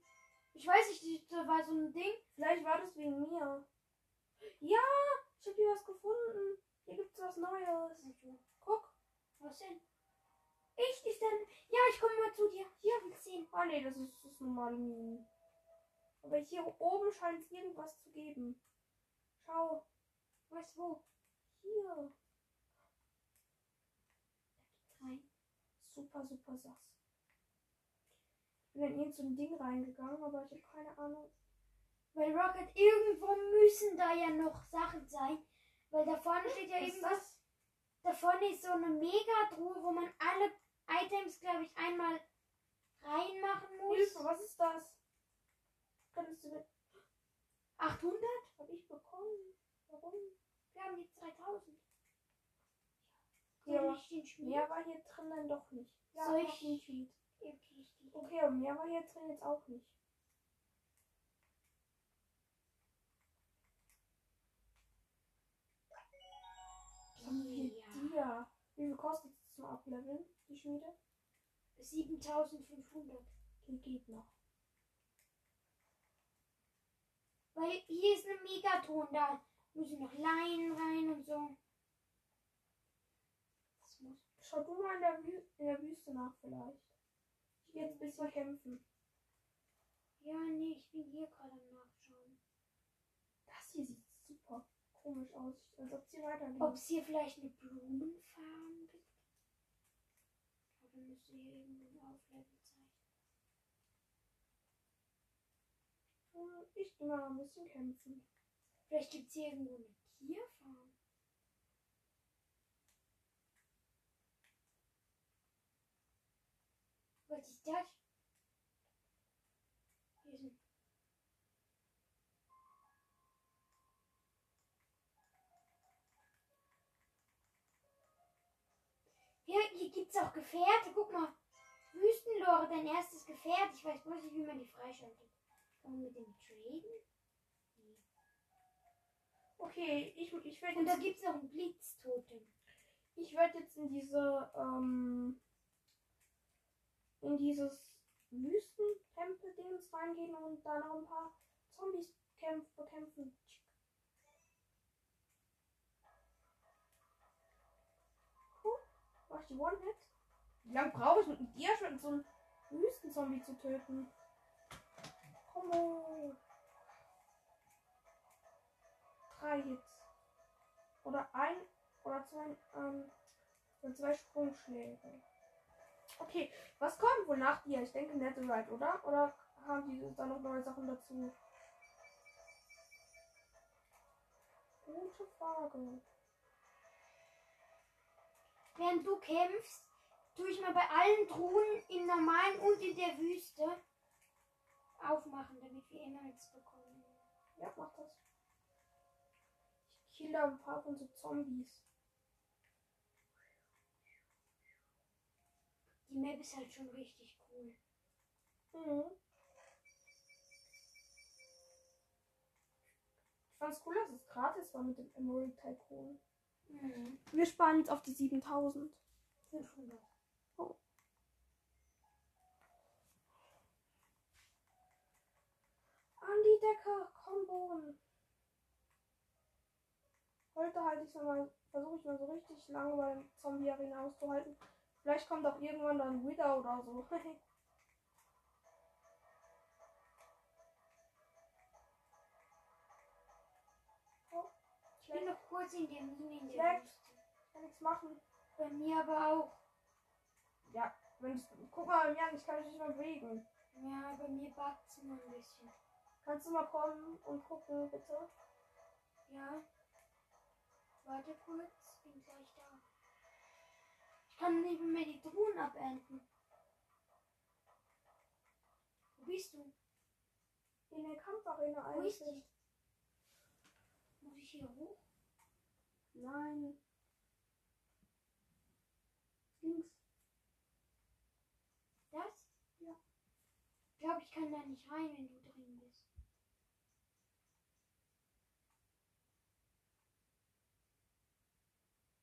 Ich weiß nicht, da war so ein Ding. Vielleicht war das wegen mir. Ja, ich habe hier was gefunden. Hier gibt's was Neues. Guck. Was denn? Ich, ich dann. Ja, ich komme mal zu dir. Hier, du sehen? Ah nee, das ist das normale Minen. Aber hier oben scheint es irgendwas zu geben. Schau. Was, wo? Hier. Rein. Super, super sass. Ich bin in irgend so ein Ding reingegangen, aber ich habe keine Ahnung. Weil Rocket, irgendwo müssen da ja noch Sachen sein. Weil da vorne steht ja Was irgendwas. das? Da vorne ist so eine Megatruhe, wo man alle Items, glaube ich, einmal reinmachen muss. Hilfe, was ist das? Könntest du mit 800? Hab ich bekommen. Warum? Wir haben jetzt 3000. Ja, Schmied? Mehr war hier drin dann doch nicht. Ja, Soll ich- den Sheet. Okay, aber mehr war hier drin jetzt auch nicht. Ja. Wie viel kostet es zum Ableveln, die Schmiede? 7500. Die geht noch. Weil hier ist eine Megaton, da müssen noch Leinen rein und so. muss. Schau du mal in der, Wü in der Wüste nach vielleicht. Jetzt ein bisschen kämpfen. Ja, nee, ich bin hier gerade Nachschauen. Das hier sieht super komisch aus, als ob sie weitergeht. Ob es hier vielleicht eine Blumenfarm gibt? Aber müsste hier irgendwo ein Auflevel sein. Hm, Ich gehe mal ein bisschen kämpfen. Vielleicht gibt es hier irgendwo eine Tierfarm. Was ist das? Hier ein Hier, hier gibt es auch Gefährte. Guck mal. Wüstenlore, dein erstes Gefährt. Ich weiß bloß nicht, wie man die freischaltet. Kann man mit dem traden? Okay, ich, ich werde Und da jetzt, gibt es noch einen Blitztotem. ich werd jetzt in diese, ähm, in dieses Wüstentempel-Dings reingehen und da noch ein paar Zombies kämpf bekämpfen. Puh, mach die One-Hit? Wie lange brauche ich mit dir schon so einen Wüstenzombie zu töten? Kombo. Drei Hits. Oder ein oder zwei, ähm, oder zwei Sprungschläge. Okay, was kommt wohl nach dir? Ich denke Netherite, oder? Oder haben die da noch neue Sachen dazu? Gute Frage. Während du kämpfst, tue ich mal bei allen Truhen im normalen und in der Wüste aufmachen, damit wir Emeralds bekommen. Ja, mach das. Ich kill da ein paar von so Zombies. Die Map ist halt schon richtig cool. Mhm. Ich fand's cool, dass es gratis war mit dem Emerald Tycoon. Mhm. Wir sparen jetzt auf die 7000. 500. An die Decke, komm Bogen. Heute halte ich mal, versuche ich mal so richtig lange bei dem Zombie-Arena auszuhalten. Vielleicht kommt auch irgendwann dann Wither oder so. oh, Ich bin noch kurz in der Mine in der Schlecht. Wüste. kann nichts machen. Bei mir aber auch. Ja, wenn ich, guck mal, Jan, ich kann mich nicht mehr bewegen. Ja, bei mir backt es nur ein bisschen. Kannst du mal kommen und gucken, bitte? Ja. Warte kurz, bin gleich da. Ich kann nicht mehr die Truhen abernten. Wo bist du? In der Kampfarena Wo ist eigentlich. die? Muss ich hier hoch? Nein. Links. Das? Ja. Ich glaube, ich kann da nicht rein, wenn du drin bist.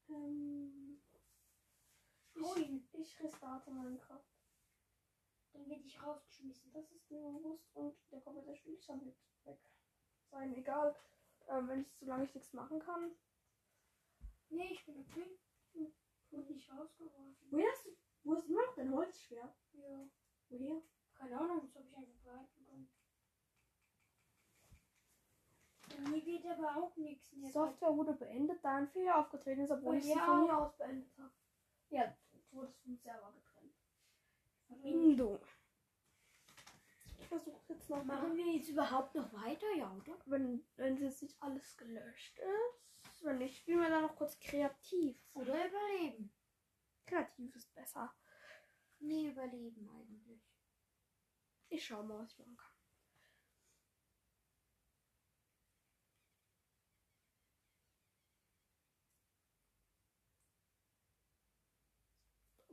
Ähm, ich, ich restarte Minecraft. Dann werde ich rausgeschmissen. Das ist mir bewusst und der komplette Spielstand wird weg sein. Egal, ähm, wenn ich solange ich nichts machen kann. Nee, ich bin okay. Hm. Wurde nicht rausgeworfen. Woher hast du, wo ist immer noch dein Holzschwert? Ja. Woher? Keine Ahnung, das habe ich einfach behalten können. Bei mir geht aber auch nichts Die mehr. Software wurde beendet, da ein Fehler aufgetreten ist, obwohl Bei ich sie von mir aus beendet habe. Ja, du wurdest vom Server getrennt. Hm. Verbindung. Ich versuche jetzt noch mal. Machen wir jetzt überhaupt noch weiter, ja, oder? wenn, wenn jetzt nicht alles gelöscht ist. Wenn nicht, spielen wir dann noch kurz kreativ. Oder überleben. Kreativ ist besser. Nee, überleben eigentlich. Ich schau mal, was ich machen kann.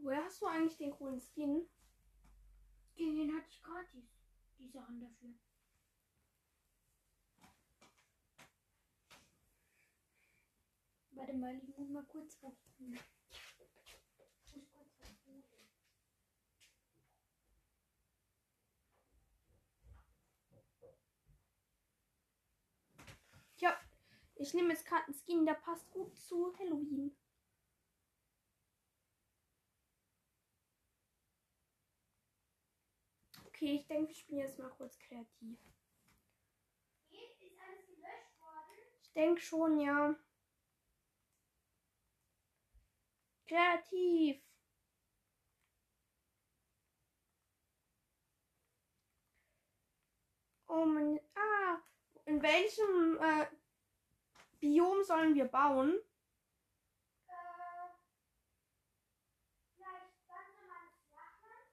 Woher hast du eigentlich den coolen Skin? Den hatte ich gratis. Die Sachen dafür. Warte mal, ich muss mal kurz was tun. Ich muss kurz was tun. Ja, ich nehme jetzt gerade einen Skin, der passt gut zu Halloween. Okay, ich denke, wir spielen jetzt mal kurz kreativ. Ist alles gelöscht worden? Ich denke schon, ja. Kreativ. Oh mein. Ah. In welchem äh, Biom sollen wir bauen? Äh, vielleicht ganz normales Flachland?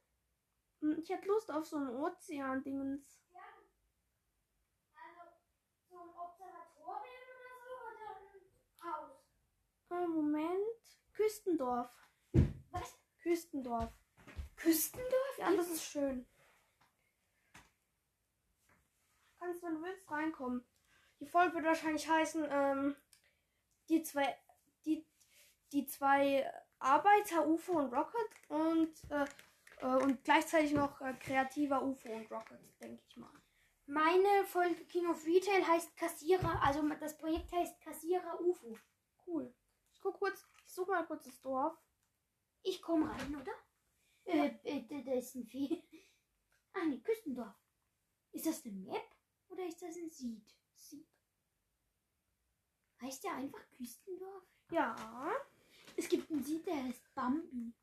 Hm, Ich hätte Lust auf so ein Ozean-Dingens. Also so ein Observatorium oder so oder ein Haus? Oh, Moment. Küstendorf. Was? Küstendorf. Küstendorf? Ja, das ist schön. Kannst, wenn du willst, reinkommen. Die Folge wird wahrscheinlich heißen, ähm, die zwei, die, die zwei Arbeiter, UFO und Rocket und, äh, und gleichzeitig noch äh, kreativer UFO und Rocket, denke ich mal. Meine Folge King of Retail heißt Kassierer, also das Projekt heißt Kassierer UFO. Cool. Ich guck kurz, ich suche mal kurz das Dorf. Ich komme rein, oder? Äh, äh, da, ist ein Vieh. Ah, ne, Küstendorf. Ist das eine Map oder ist das ein Sied? Sied. Heißt der einfach Küstendorf? Ja. Es gibt einen Sied, der heißt Bambi.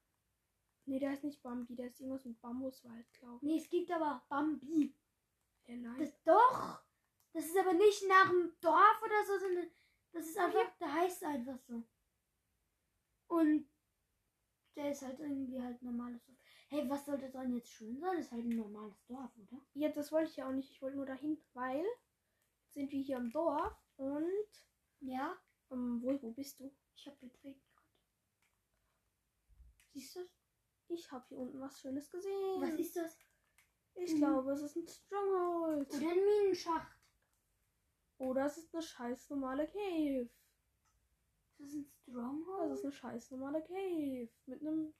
Nee, der ist nicht Bambi, der ist irgendwas mit Bambuswald, glaube ich. Nee, es gibt aber Bambi. Ja, nein. Das doch. Das ist aber nicht nach dem Dorf oder so, sondern das ist einfach, der heißt einfach so. Und der ist halt irgendwie halt normales Dorf. Hey, was soll das dann jetzt schön sein? Das ist halt ein normales Dorf, oder? Ja, das wollte ich ja auch nicht. Ich wollte nur dahin, weil jetzt sind wir hier im Dorf und Ja, ähm, wo, wo bist du? ich habe betreten gerade. Siehst du? Ich habe hier unten was Schönes gesehen. Was ist das? Ich Mhm. glaube, es ist ein Stronghold. Oder ein Minenschacht. Oder es ist eine scheiß normale Cave. Das ist ein Das Stronghold. ist eine scheiß normale Cave. Mit einem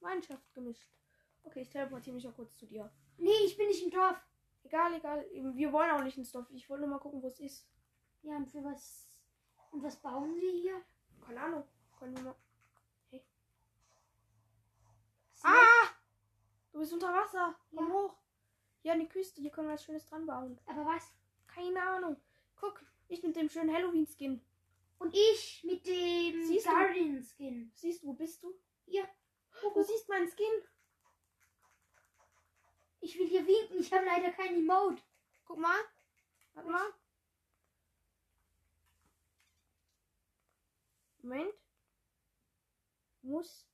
Mineshaft gemischt. Okay, ich teleportiere mich auch kurz zu dir. Nee, ich bin nicht im Dorf. Egal, egal. Wir wollen auch nicht ins Dorf. Ich wollte nur mal gucken, wo es ist. Ja, und für was. Und was bauen wir hier? Keine Ahnung. Können wir mal. Ah! Du bist unter Wasser. Komm Ja. hoch. Hier an die Küste. Hier können wir was Schönes dran bauen. Aber was? Keine Ahnung. Guck, ich mit dem schönen Halloween-Skin. Und ich mit dem Siehst du? Guardian Skin. Siehst du, wo bist du? Hier. Oh, du siehst meinen Skin. Ich will hier winken. Ich habe leider kein Emote. Guck mal. Warte mal. Moment. Muss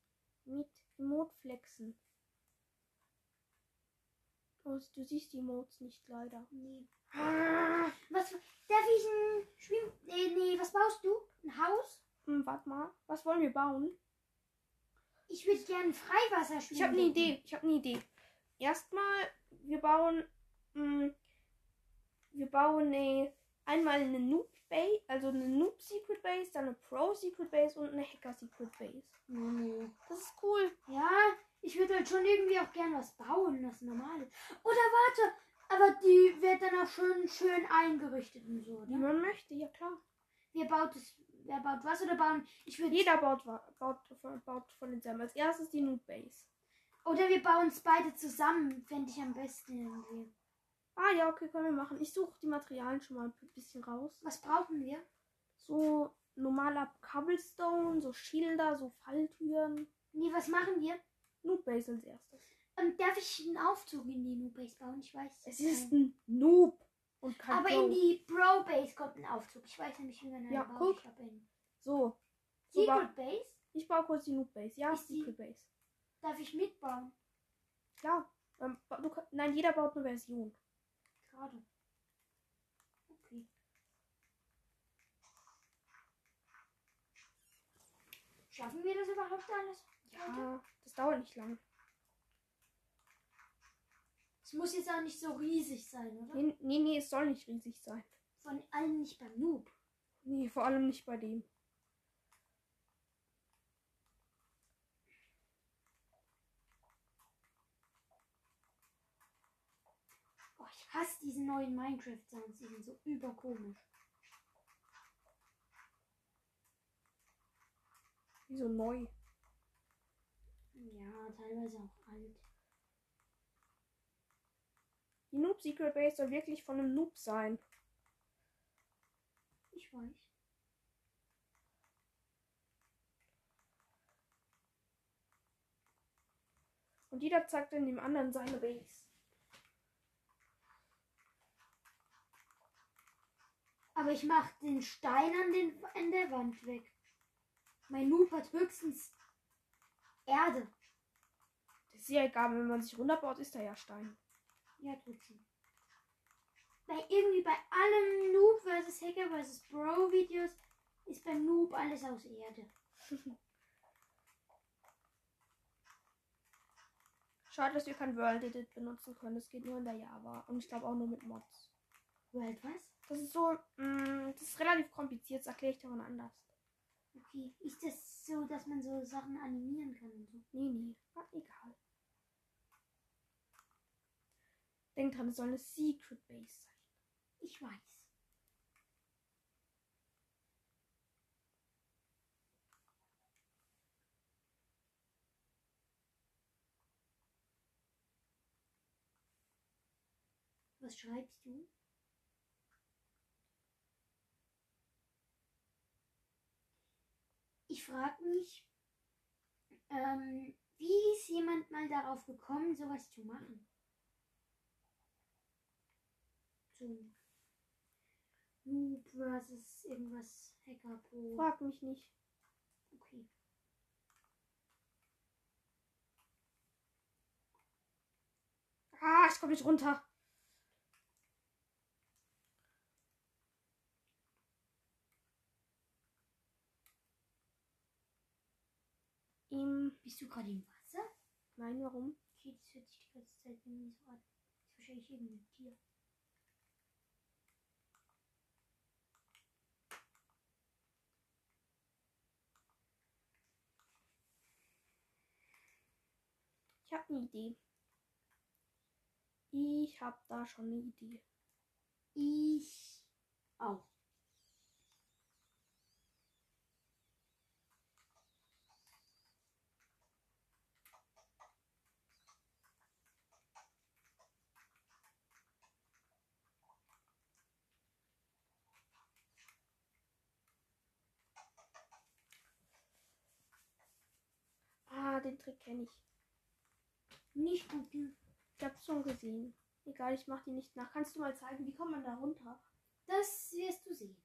mit Emote flexen. Oh, du siehst die Emotes nicht leider. Nee. Was? Darf ich ein Schwimm... Nee, nee, was baust du? Ein Haus? Hm, warte mal. Was wollen wir bauen? Ich würde gerne Freiwasser schwimmen. Ich habe eine Idee. Ich habe eine Idee. Erstmal, wir bauen, mh, wir bauen eine, einmal eine Noob Base, also eine Noob Secret Base, dann eine Pro Secret Base und eine Hacker Secret Base. Nee. Das ist cool. Ja, ich würde halt schon irgendwie auch gern was bauen, was Normales. Oder warte, aber die wird dann auch schön, schön eingerichtet und so, Wie ne? man möchte, ja klar. Wer baut es? Wer baut was oder bauen? Ich würde Jeder baut, baut, von- baut von den selber. Als erstes die Noob Base. Oder wir bauen es beide zusammen, fände ich am besten irgendwie. Ah ja, okay, können wir machen. Ich suche die Materialien schon mal ein bisschen raus. Was brauchen wir? So normaler Cobblestone, so Schilder, so Falltüren. Nee, was machen wir? Noob Base als erstes. Und darf ich einen Aufzug in die Noob Base bauen? Ich weiß Es keinen. ist ein Noob und kein Aber Pro. in die Pro Base kommt ein Aufzug. Ich weiß nämlich, wie man einen Ja, baut. guck. Ich einen. So. so Secret Base? ich baue kurz die Noob Base. Ja, Ist die- Secret Base. Darf ich mitbauen? Klar. Ähm, du, nein, jeder baut eine Version. Gerade. Okay. Schaffen wir das überhaupt alles? Ja, das dauert nicht lange. Es muss jetzt auch nicht so riesig sein, oder? Nee, nee, nee, es soll nicht riesig sein. Von allem nicht beim Noob. Nee, vor allem nicht bei dem. Hasse diese neuen Minecraft-Sounds. Die sind so überkomisch. Wie so neu. Ja, teilweise auch alt. Die Noob Secret Base soll wirklich von einem Noob sein. Ich weiß. Und jeder zeigt dann dem anderen seine Base. Aber ich mach den Stein an, den, an der Wand weg. Mein Noob hat höchstens Erde. Das ist ja egal, wenn man sich runterbaut, ist da ja Stein. Ja, trotzdem. Bei irgendwie bei allen Noob vs. Hacker vs. Bro Videos ist beim Noob alles aus Erde. Schade, dass wir kein World Edit benutzen können. Das geht nur in der Java. Und ich glaube auch nur mit Mods. World was? Das ist so, mh, das ist relativ kompliziert. Das erkläre ich dir mal anders. Okay. Ist das so, dass man so Sachen animieren kann und so? Nee, nee. Ah, egal. Denk dran, es soll eine Secret Base sein. Ich weiß. Was schreibst du? Ich frage mich, ähm, wie ist jemand mal darauf gekommen, sowas zu machen? So Noob versus irgendwas Hacker Pro. Frag mich nicht. Okay. Ah, ich komme nicht runter. Ihm. Bist du gerade im Wasser? Nein, warum? Okay, das hört sich die ganze Zeit irgendwie so an. Das ist wahrscheinlich irgendein Tier. Ich habe eine Idee. Ich habe da schon eine Idee. Ich auch. Ah, den Trick kenne ich. Nicht gucken. Ich habe schon gesehen. Egal, ich mache die nicht nach. Kannst du mal zeigen, wie kommt man da runter? Das wirst du sehen.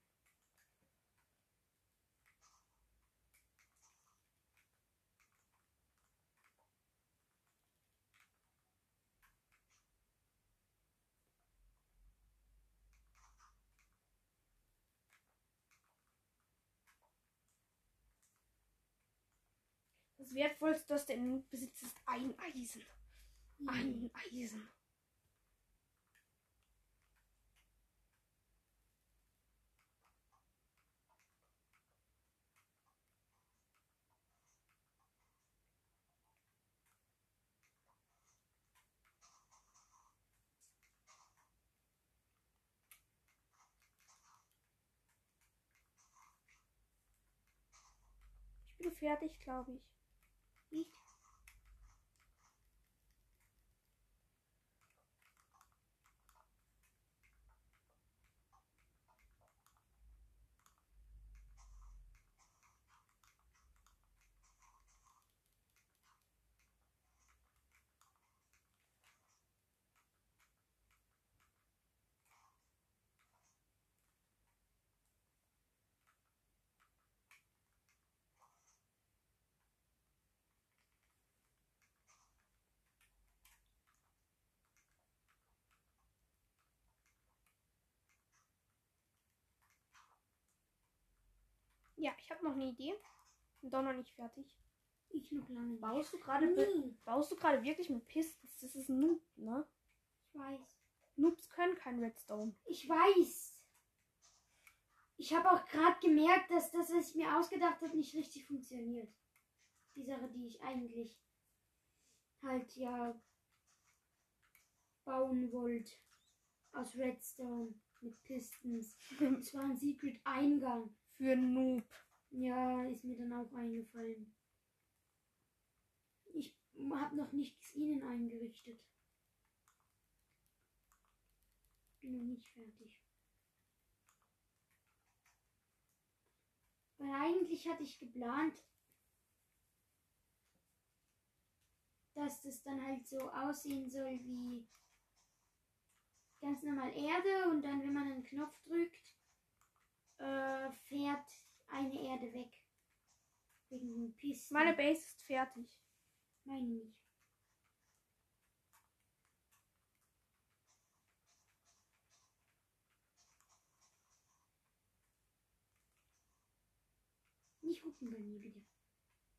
Das wertvollste, das der Noob besitzt, ist ein Eisen. Ein Eisen. Ich bin fertig, glaube ich. Nicht? Ja, ich habe noch eine Idee. Bin doch noch nicht fertig. Ich noch lange nicht. Baust du gerade baust du gerade wirklich mit Pistons? Das ist ein Noob, ne? Ich weiß. Noobs können kein Redstone. Ich weiß. Ich habe auch gerade gemerkt, dass das, was ich mir ausgedacht habe, nicht richtig funktioniert. Die Sache, die ich eigentlich halt ja bauen wollte. Aus Redstone mit Pistons. Es war ein Secret Eingang. Für Noob. Ja, ist mir dann auch eingefallen. Ich habe noch nichts ihnen eingerichtet. bin noch nicht fertig. Weil eigentlich hatte ich geplant, dass das dann halt so aussehen soll wie ganz normal Erde und dann, wenn man einen Knopf drückt, äh, fährt eine Erde weg. Wegen Pisten. Meine Base ist fertig. Meine nicht. Nicht gucken bei mir bitte.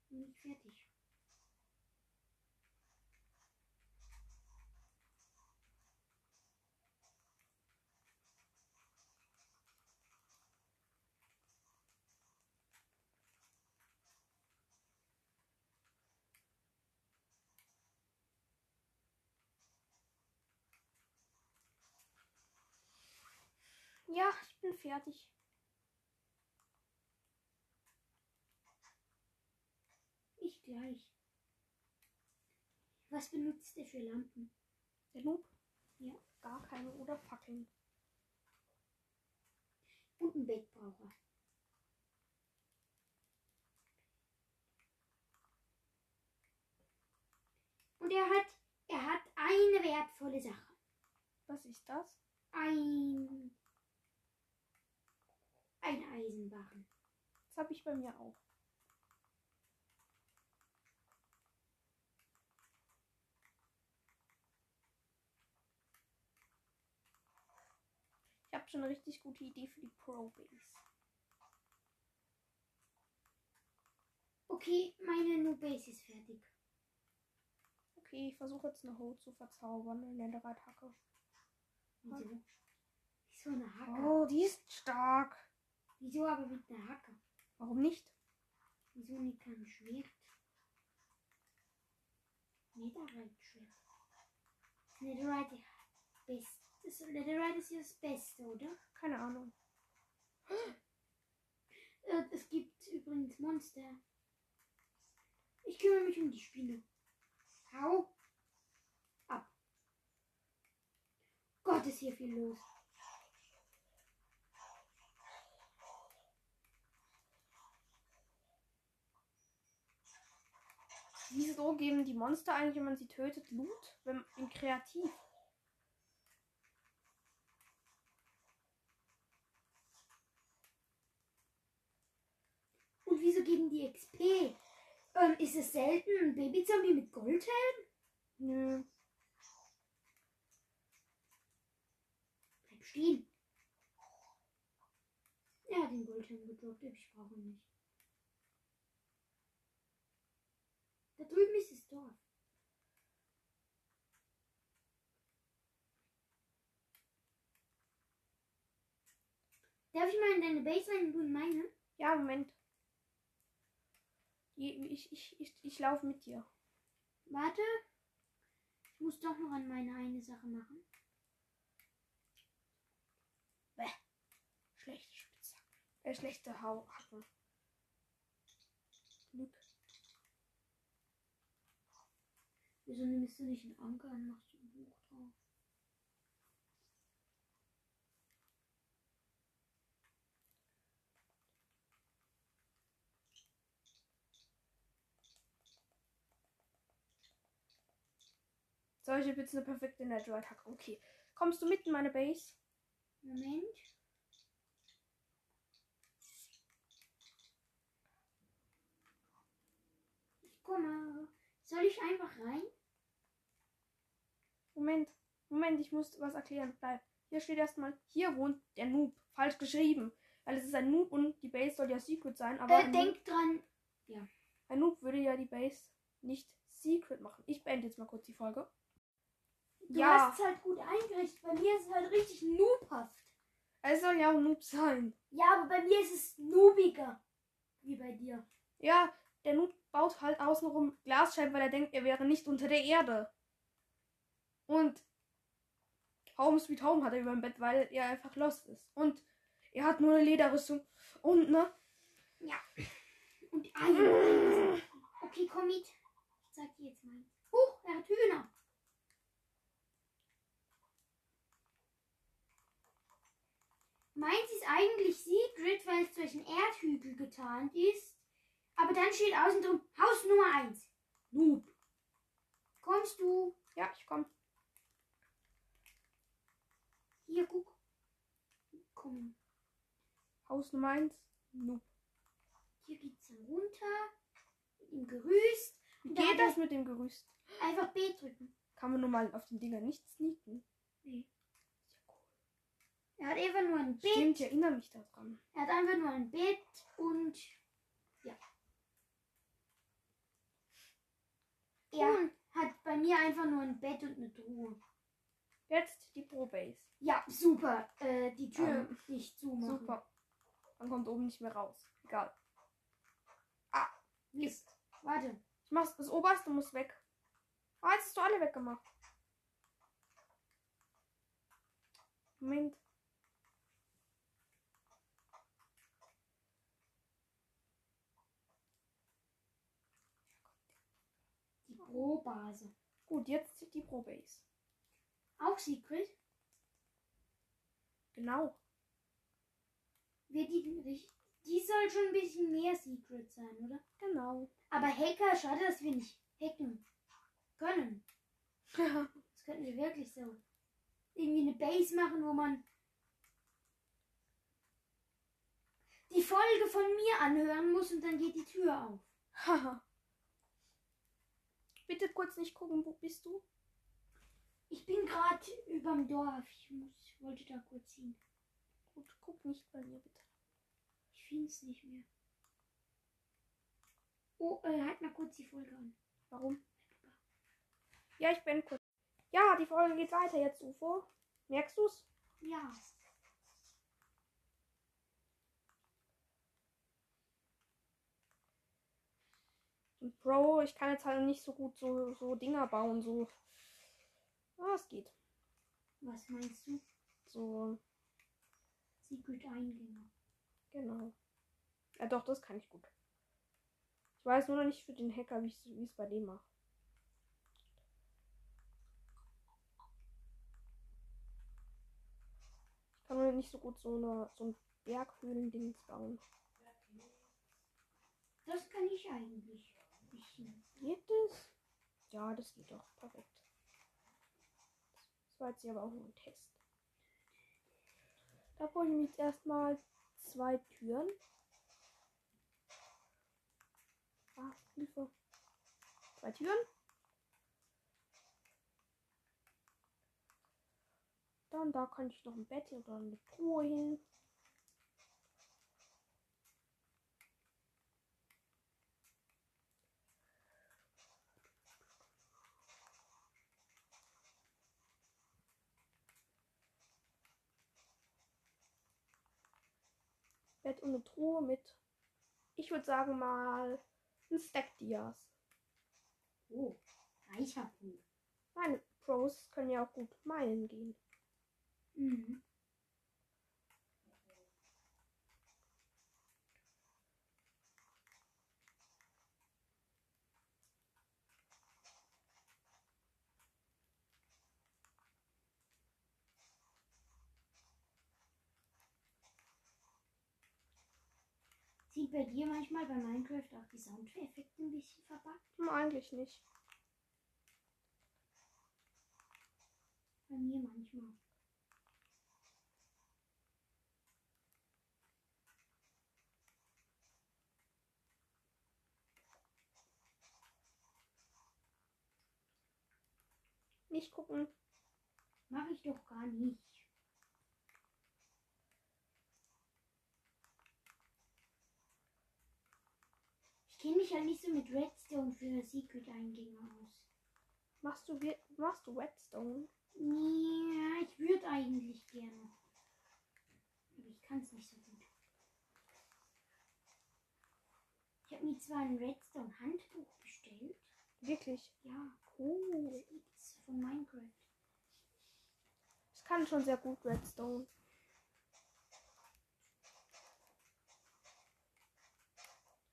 Bin Nicht fertig. Ja, ich bin fertig. Ich gleich. Was benutzt ihr für Lampen? Der Noob? Ja. Gar keine oder Fackeln. Und ein Bett braucht er. Und er hat, er hat eine wertvolle Sache. Was ist das? Ein, ein Eisenbarren. Das habe ich bei mir auch. Ich habe schon eine richtig gute Idee für die Pro Base. Okay, meine Nubase ist fertig. Okay, ich versuche jetzt eine Ho zu verzaubern, eine Netherite-Hacke. Wieso? Wieso eine Hacke? Oh, die ist stark. Wieso aber mit einer Hacke? Warum nicht? Wieso nicht kein Schwert? Netherite-Schwert. Netherite best. Das Netherite ist ja das Beste, oder? Keine Ahnung. Äh, es gibt übrigens Monster. Ich kümmere mich um die Spinne. Hau ab. Gott, ist hier viel los. Wieso geben die Monster eigentlich, wenn man sie tötet, Loot? Wenn, in Kreativ. Und wieso geben die XP? Ähm, ist es selten, ein Babyzombie mit Goldhelm? Nö. Bleib stehen. Er hat den Goldhelm gedroppt, ich brauche ihn nicht. Da drüben ist das Dorf. Darf ich mal in deine Base rein und du in meine? Ja, Moment. Ich, ich, ich, ich laufe mit dir. Warte. Ich muss doch noch an meine eine Sache machen. Schlechte Spitzhacke. Äh, schlechte Hau Hacken. Glück. Wieso nimmst du nicht einen Anker und machst ein Buch drauf? So, ich habe jetzt eine perfekte Netherite-Hacke. Okay. Kommst du mit in meine Base? Moment. Ich komme. Soll ich einfach rein? Moment. Moment, ich muss was erklären. Bleib. Hier steht erstmal, hier wohnt der Noob. Falsch geschrieben. Weil es ist ein Noob und die Base soll ja Secret sein. Aber Äh, ein, Noob, denk dran. ein Noob würde ja die Base nicht Secret machen. Ich beende jetzt mal kurz die Folge. Du Ja. hast es halt gut eingerichtet. Bei mir ist es halt richtig noobhaft. Es soll ja auch ein Noob sein. Ja, aber bei mir ist es noobiger. Wie bei dir. Ja, der Noob baut halt außenrum Glasscheiben, weil er denkt, er wäre nicht unter der Erde. Und Home Sweet Home hat er über dem Bett, weil er einfach lost ist. Und er hat nur eine Lederrüstung. Und, ne? Und Eier. Okay, komm mit. Ich zeig dir jetzt mal. Huch, er hat Hühner. Meins ist eigentlich Secret, weil es durch einen Erdhügel getarnt ist. Aber dann steht außen drum Haus Nummer 1. Noob. Kommst du? Ja, ich komm. Hier, guck. Komm. Haus Nummer 1. Noob. Hier geht's dann runter. Mit dem Gerüst. Wie geht das mit dem Gerüst? Einfach B drücken. Kann man nur mal auf den Dinger nicht sneaken? Nee. Er hat einfach nur ein Bett. Stimmt, ich erinnere mich daran. Er hat einfach nur ein Bett und ja. Er hat bei mir einfach nur ein Bett und eine Truhe. Jetzt die Pro Base. Ja, super. Äh, die Tür Ähm, nicht zumachen. Super. Man kommt oben nicht mehr raus. Egal. Mist. Warte. Ich mach's, das oberste muss weg. Ah, jetzt hast du alle weggemacht. Moment. Die Pro-Base. Gut, jetzt die Pro Base. Auch Secret? Genau. Wird die, die soll schon ein bisschen mehr Secret sein, oder? Genau. Aber Hacker, schade, dass wir nicht hacken können. Das könnten wir wirklich so. Irgendwie eine Base machen, wo man die Folge von mir anhören muss und dann geht die Tür auf. Haha. Bitte kurz nicht gucken, wo bist du? Ich bin gerade überm Dorf. Ich muss, wollte da kurz hin. Gut, guck nicht bei mir, bitte. Ich finde es nicht mehr. Oh, äh, halt mal kurz die Folge an. Warum? Ja, ich bin kurz. Ja, die Folge geht weiter jetzt, UFO. Merkst du's? Ja. Bro, ich kann jetzt halt nicht so gut so, so Dinger bauen, so. Ah, es geht. Was meinst du? So, Secret Eingänge. genau. Ja, doch, das kann ich gut. Ich weiß nur noch nicht für den Hacker, wie ich es bei dem mache. Ich kann nur nicht so gut so, eine, so ein Berghöhlen-Dings bauen. Das kann ich eigentlich. Ich, Geht das? Ja, das geht doch. Perfekt. War jetzt aber auch nur ein Test. Da brauche ich jetzt erstmal zwei Türen. Ah, Hilfe. Zwei Türen. Dann da kann ich noch ein Bett oder eine Truhe hin. Bett und eine Truhe mit, ich würde sagen mal, ein Stack Dias. oh, reicher Punkt. Meine Pros können ja auch gut meinen gehen. Mhm. Bei dir manchmal bei Minecraft auch die Soundeffekte ein bisschen verbuggt? Hm, eigentlich nicht. Bei mir manchmal. Nicht gucken. Mache ich doch gar nicht. Kenne mich halt nicht so mit Redstone für Secret-Eingänge aus. Machst du, machst du Redstone? Ja, ich würde eigentlich gerne. Aber ich kann es nicht so gut. Ich habe mir zwar ein Redstone-Handbuch bestellt. Wirklich? Ja, Cool. das gibt's von Minecraft. Ich kann schon sehr gut Redstone.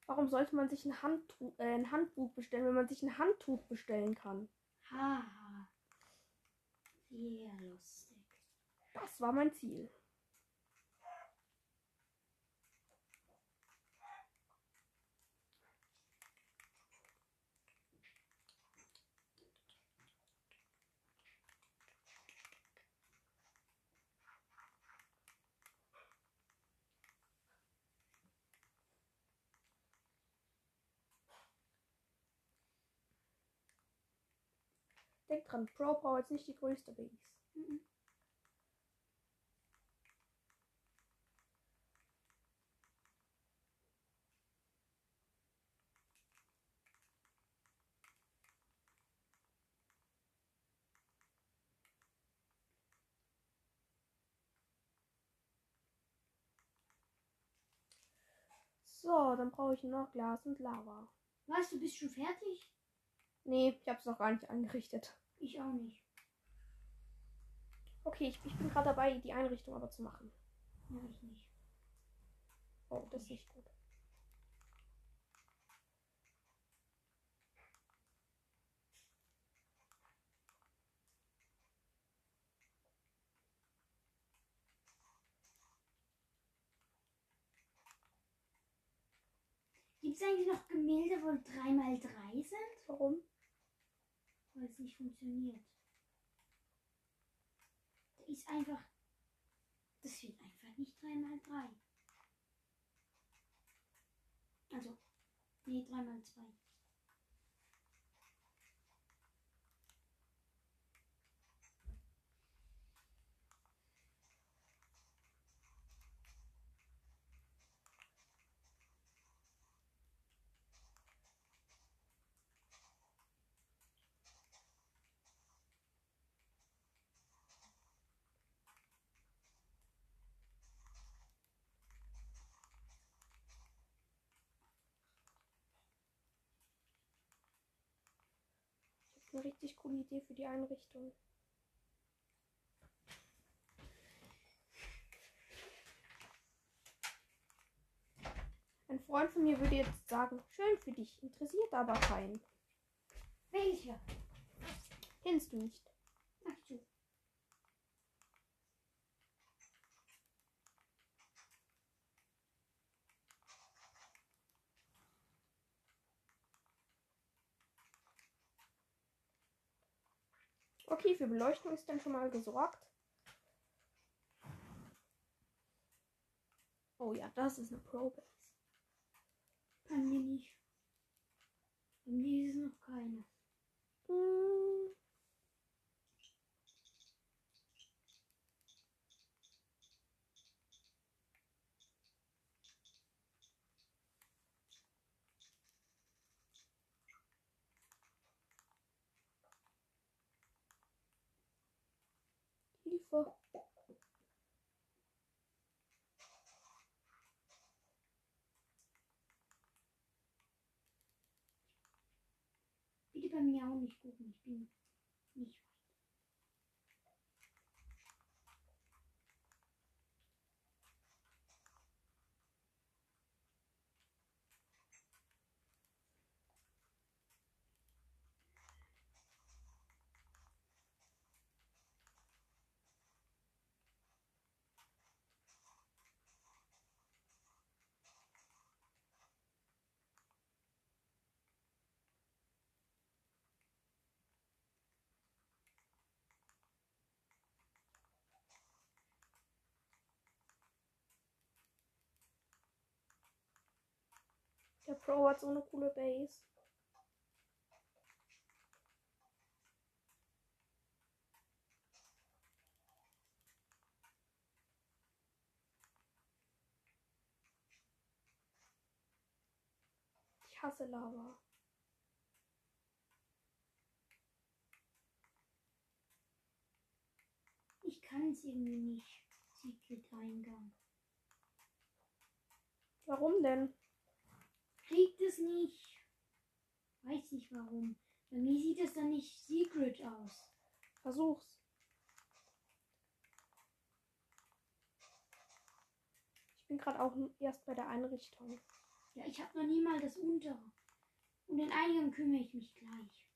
Warum sollte man sich ein, Handtuch, äh, ein Handbuch bestellen, wenn man sich ein Handtuch bestellen kann? Haha. Sehr lustig. Das war mein Ziel. Denk dran, Pro Power ist nicht die größte Base. Mhm. So, dann brauche ich noch Glas und Lava. Weißt du, bist schon fertig? Nee, ich habe es noch gar nicht eingerichtet. Ich auch nicht. Okay, ich, ich bin gerade dabei, die Einrichtung aber zu machen. Ja, ich nicht. Oh, das ist nicht gut. Gibt es eigentlich noch Gemälde, wo 3x3 sind? Warum? Weil es nicht funktioniert. Da ist einfach. Das wird einfach nicht 3x3. Also, nee, 3x2. Eine richtig coole Idee für die Einrichtung. Ein Freund von mir würde jetzt sagen, schön für dich, interessiert aber keinen. Welcher? Kennst du nicht. Ach du. Okay, für Beleuchtung ist dann schon mal gesorgt. Oh ja, das ist eine Pro-Base. Bei mir nicht. Bei mir ist noch keine. Hm. Hilfe. Bitte bei mir auch nicht gucken. Ich bin nicht Der Pro hat so eine coole Base. Ich hasse Lava. Ich kann es irgendwie nicht. Secret-Eingang. Warum denn? Kriegt es nicht. Weiß nicht warum. Bei mir sieht es dann nicht Secret aus. Versuch's. Ich bin gerade auch erst bei der Einrichtung. Ja, ich habe noch nie mal das untere. Um den Eingang kümmere ich mich gleich.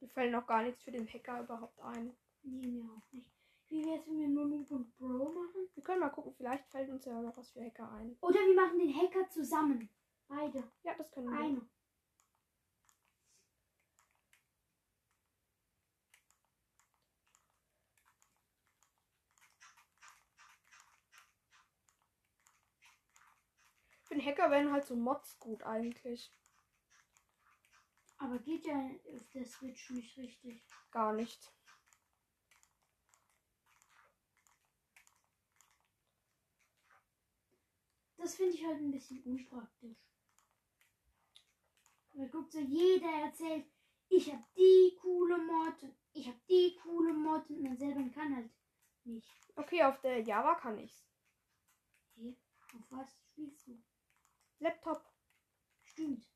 Mir fällt noch gar nichts für den Hacker überhaupt ein. Nee, mir auch nicht. Wie wär's, wenn wir nur Noob und Bro machen? Wir können mal gucken, vielleicht fällt uns ja noch was für Hacker ein. Oder wir machen den Hacker zusammen. Beide. Ja, das können wir. Ich bin den Hacker wären halt so Mods gut eigentlich. Aber geht ja auf der Switch nicht richtig. Gar nicht. Das finde ich halt ein bisschen unpraktisch. Weil guckt so, jeder erzählt, ich habe die coole Mod, und ich habe die coole Mod und man selber kann halt nicht. Okay, auf der Java kann ich's. Okay, auf was spielst du? Laptop. Stimmt.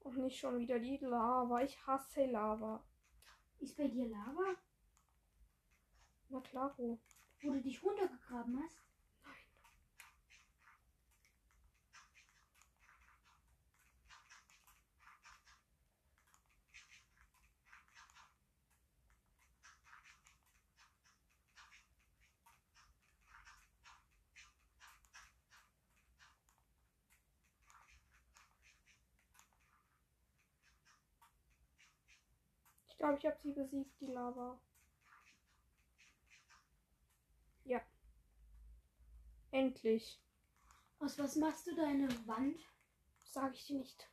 Und nicht schon wieder die Lava. Ich hasse Lava. Ist bei dir Lava, Na klaro. wo du dich runtergegraben hast? Ich glaube, ich habe sie besiegt, die Lava. Ja. Endlich. Aus was machst du deine Wand? Sage ich dir nicht.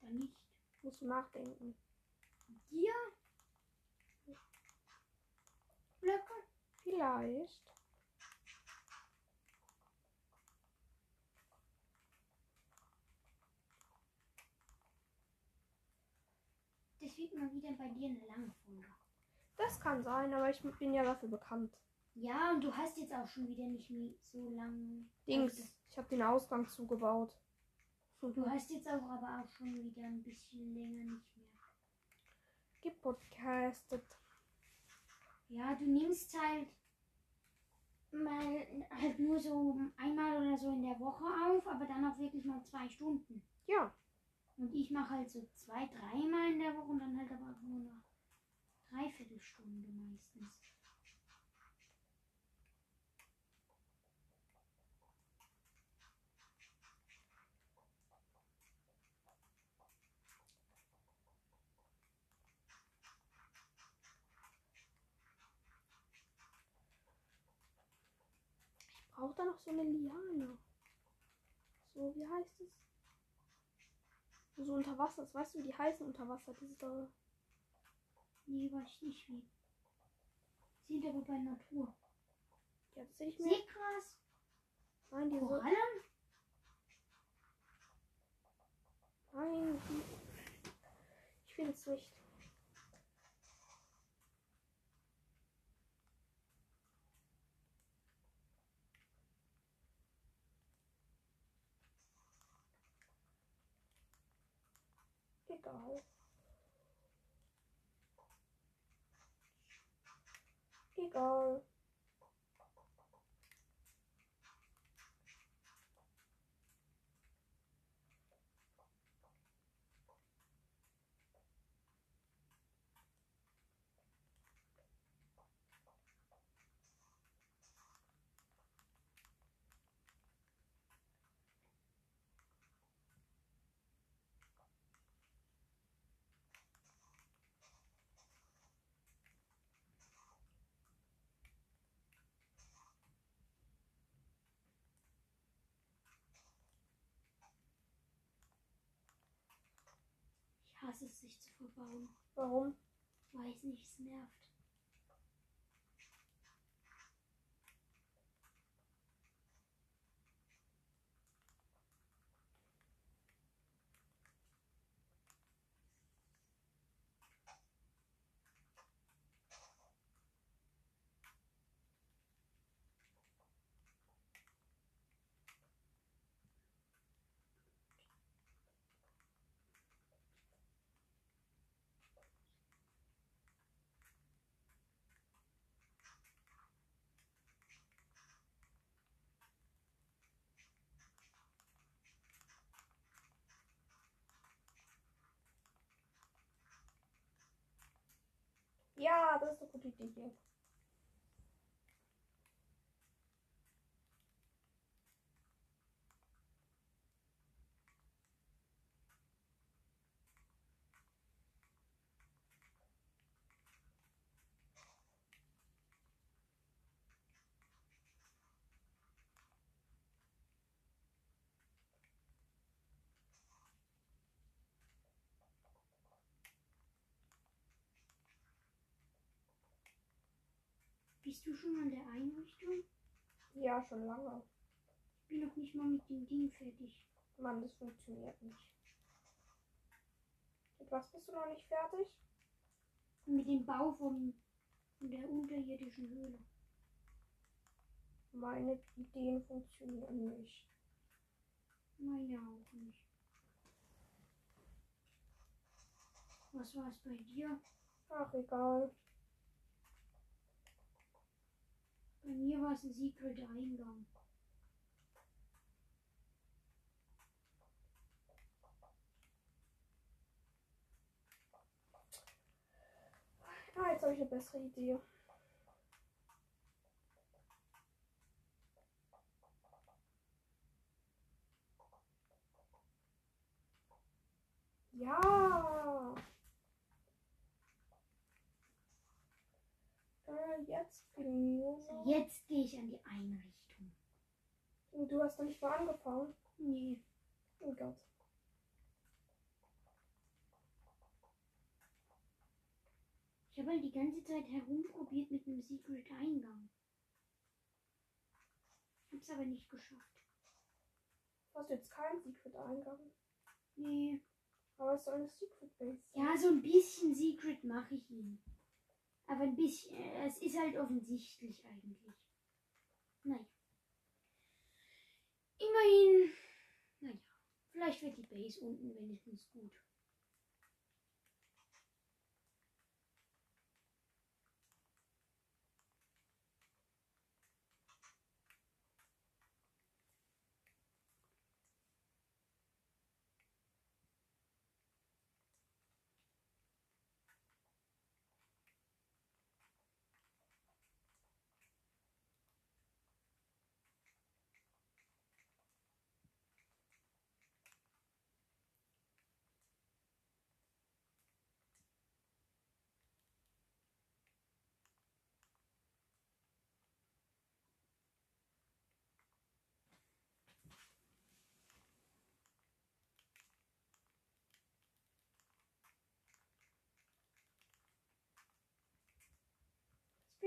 Dann nicht. Musst du nachdenken. Dir? Blöcke? Vielleicht. Das wird mal wieder bei dir eine lange Folge. Das kann sein, aber ich bin ja dafür bekannt. Ja, und du hast jetzt auch schon wieder nicht mehr so lange. Dings. Ich habe den Ausgang zugebaut. Du hast jetzt auch aber auch schon wieder ein bisschen länger nicht mehr. Gepodcastet. Ja, du nimmst halt mal halt nur so einmal oder so in der Woche auf, aber dann auch wirklich mal zwei Stunden. Ja. Und ich mache halt so zwei, dreimal in der Woche und dann halt aber auch nur eine Dreiviertelstunde meistens. Ich brauche da noch so eine Liane. So, wie heißt es? So unter Wasser ist. Weißt du, wie die heißen unter Wasser? Diese. Nee, weiß ich nicht wie. Sind aber bei Natur. Sehe ich mir. Seegras, Nein, diese. Korallen, Nein, die. Ich finde es nicht. Egal. Egal. Ich hasse es, verbauen. Warum? Weiß nicht, es nervt. Eine gute Idee hier. Bist du schon an der Einrichtung? Ja, schon lange. Ich bin noch nicht mal mit dem Ding fertig. Mann, das funktioniert nicht. Mit was bist du noch nicht fertig? Mit dem Bau vom, von der unterirdischen Höhle. Meine Ideen funktionieren nicht. Meine auch nicht. Was war es bei dir? Ach, egal. Bei mir war es ein Secret Eingang. Ah, jetzt habe ich eine bessere Idee. Ja. Jetzt So, noch. jetzt gehe ich an die Einrichtung. Und Du hast noch nicht mal angefangen. Nee. Oh Gott. Ich habe halt die ganze Zeit herumprobiert mit einem Secret Eingang. Hab's aber nicht geschafft. Hast du jetzt keinen Secret-Eingang? Nee. Aber es soll eine Secret Base. Ja, so ein bisschen Secret mache ich ihn. Aber ein bisschen, äh, es ist halt offensichtlich eigentlich. Naja. Immerhin, naja, vielleicht wird die Base unten wenigstens gut.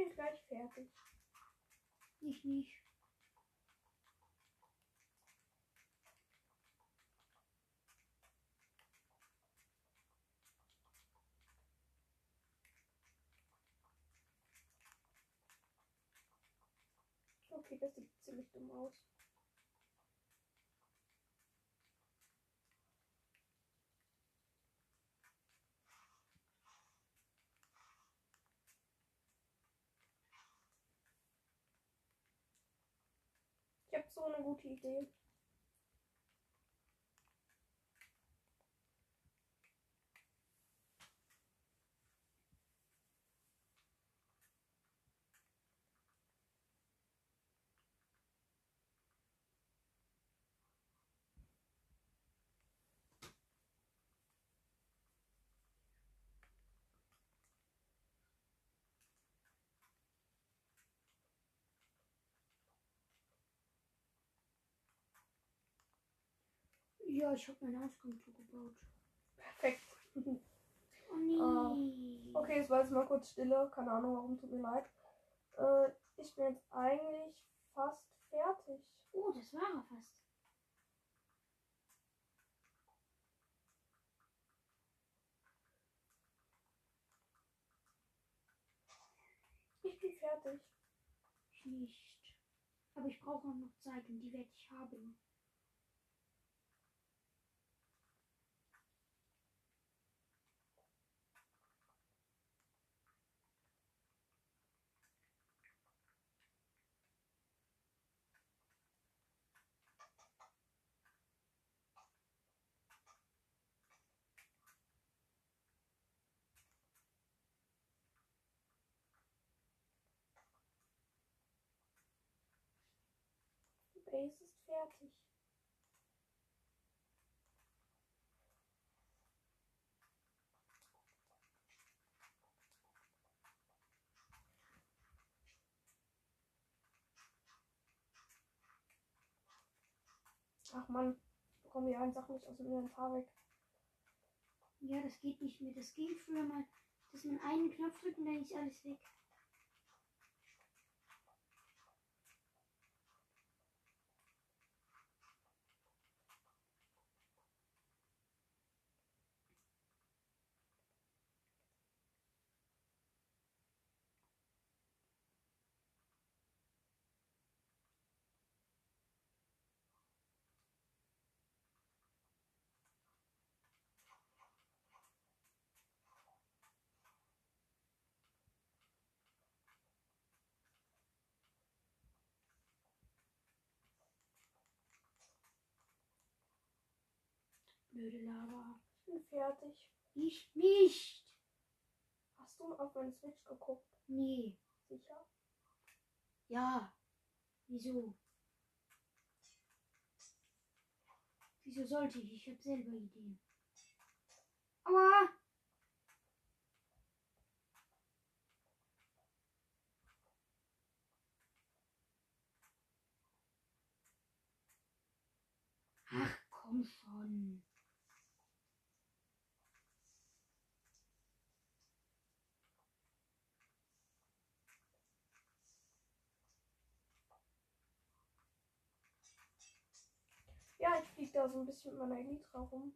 Ich bin gleich fertig. Ich nicht. Okay, das sieht ziemlich dumm aus. So eine gute Idee. Ja, ich habe meinen Ausgang zugebaut. Perfekt. Oh nee. Ah, Okay, es war jetzt mal kurz Stille. Keine Ahnung warum, tut mir leid. Äh, ich bin jetzt eigentlich fast fertig. Oh, das war er fast. Ich bin fertig. Ich nicht. Aber ich brauche auch noch Zeit und die werde ich haben. Base ist fertig. Ach man, ich bekomme die einen Sachen nicht aus dem Inventar weg. Ja, das geht nicht mehr. Das ging früher mal, dass man einen Knopf drückt und dann ist alles weg. Blöde Lava. Ich bin fertig. Ich nicht. Hast du auf meine Switch geguckt? Nee. Sicher? Ja. Wieso? Wieso sollte ich? Ich habe selber Ideen. Aua! Ach, komm schon. Ja, ich fliege da so ein bisschen mit meiner Elytra rum.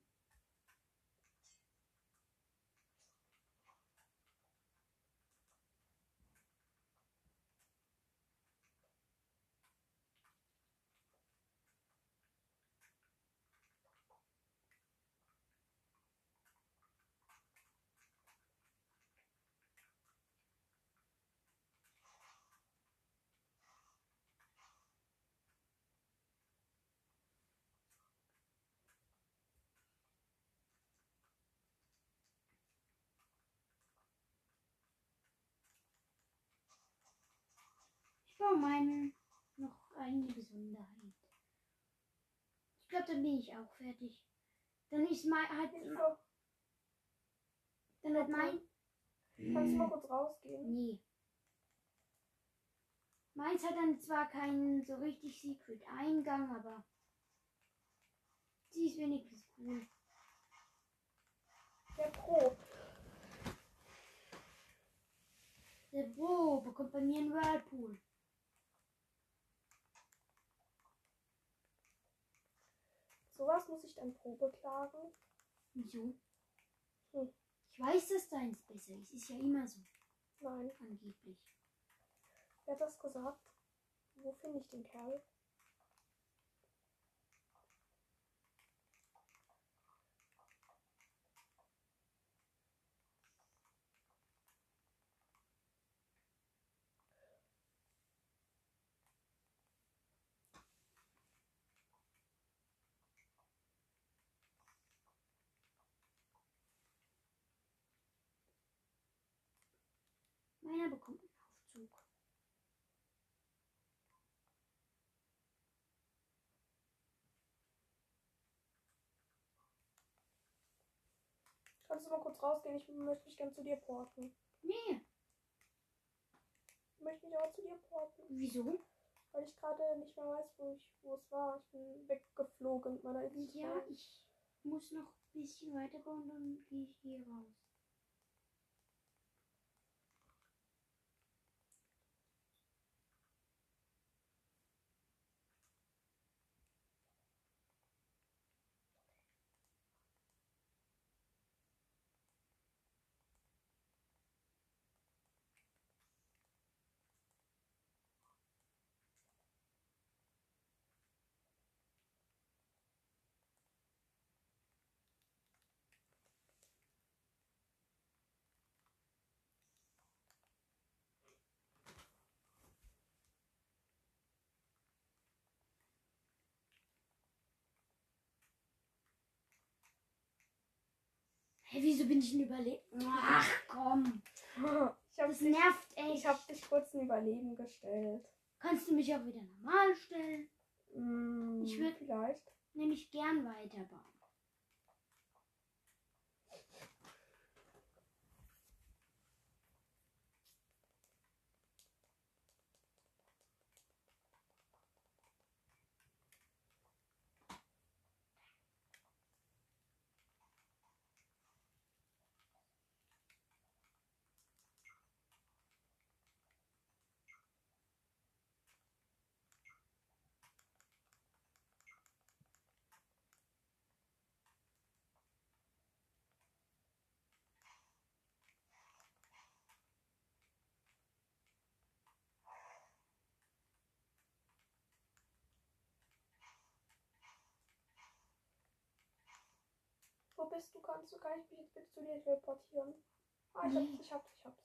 Ich baue meinen noch eine Besonderheit. Ich glaube, dann bin ich auch fertig. Dann ist mein halt, dann hat mein kannst du mal kurz rausgehen? Nee. Meins hat dann zwar keinen so richtig Secret Eingang, aber sie ist wenigstens cool. Der Pro. Der Bro bekommt bei mir einen Whirlpool. Sowas muss ich dann Pro beklagen. Wieso? Hm. Ich weiß, dass deins besser ist. Ist ja immer so, Nein. angeblich. Wer hat das gesagt? Wo finde ich den Kerl? Meiner bekommt einen Aufzug. Kannst du mal kurz rausgehen? Ich möchte mich gern zu dir porten. Nee, Ich möchte mich auch zu dir porten. wieso? Weil ich gerade nicht mehr weiß, wo ich wo es war. Ich bin weggeflogen mit meiner. Ja, ich muss noch ein bisschen weiterbauen, dann gehe ich hier raus. Hä, wieso bin ich denn überlebt? Ach komm, Ich habe das dich, nervt echt. ich hab dich kurz in Überleben gestellt. Kannst du mich auch wieder normal stellen? Hm, Ich würd- vielleicht. Nämlich gern weiterbauen. Wo bist du? Kannst du, kann ich mich jetzt bitte zu dir teleportieren? Ah, ich hab's, mhm. ich hab's, ich hab's.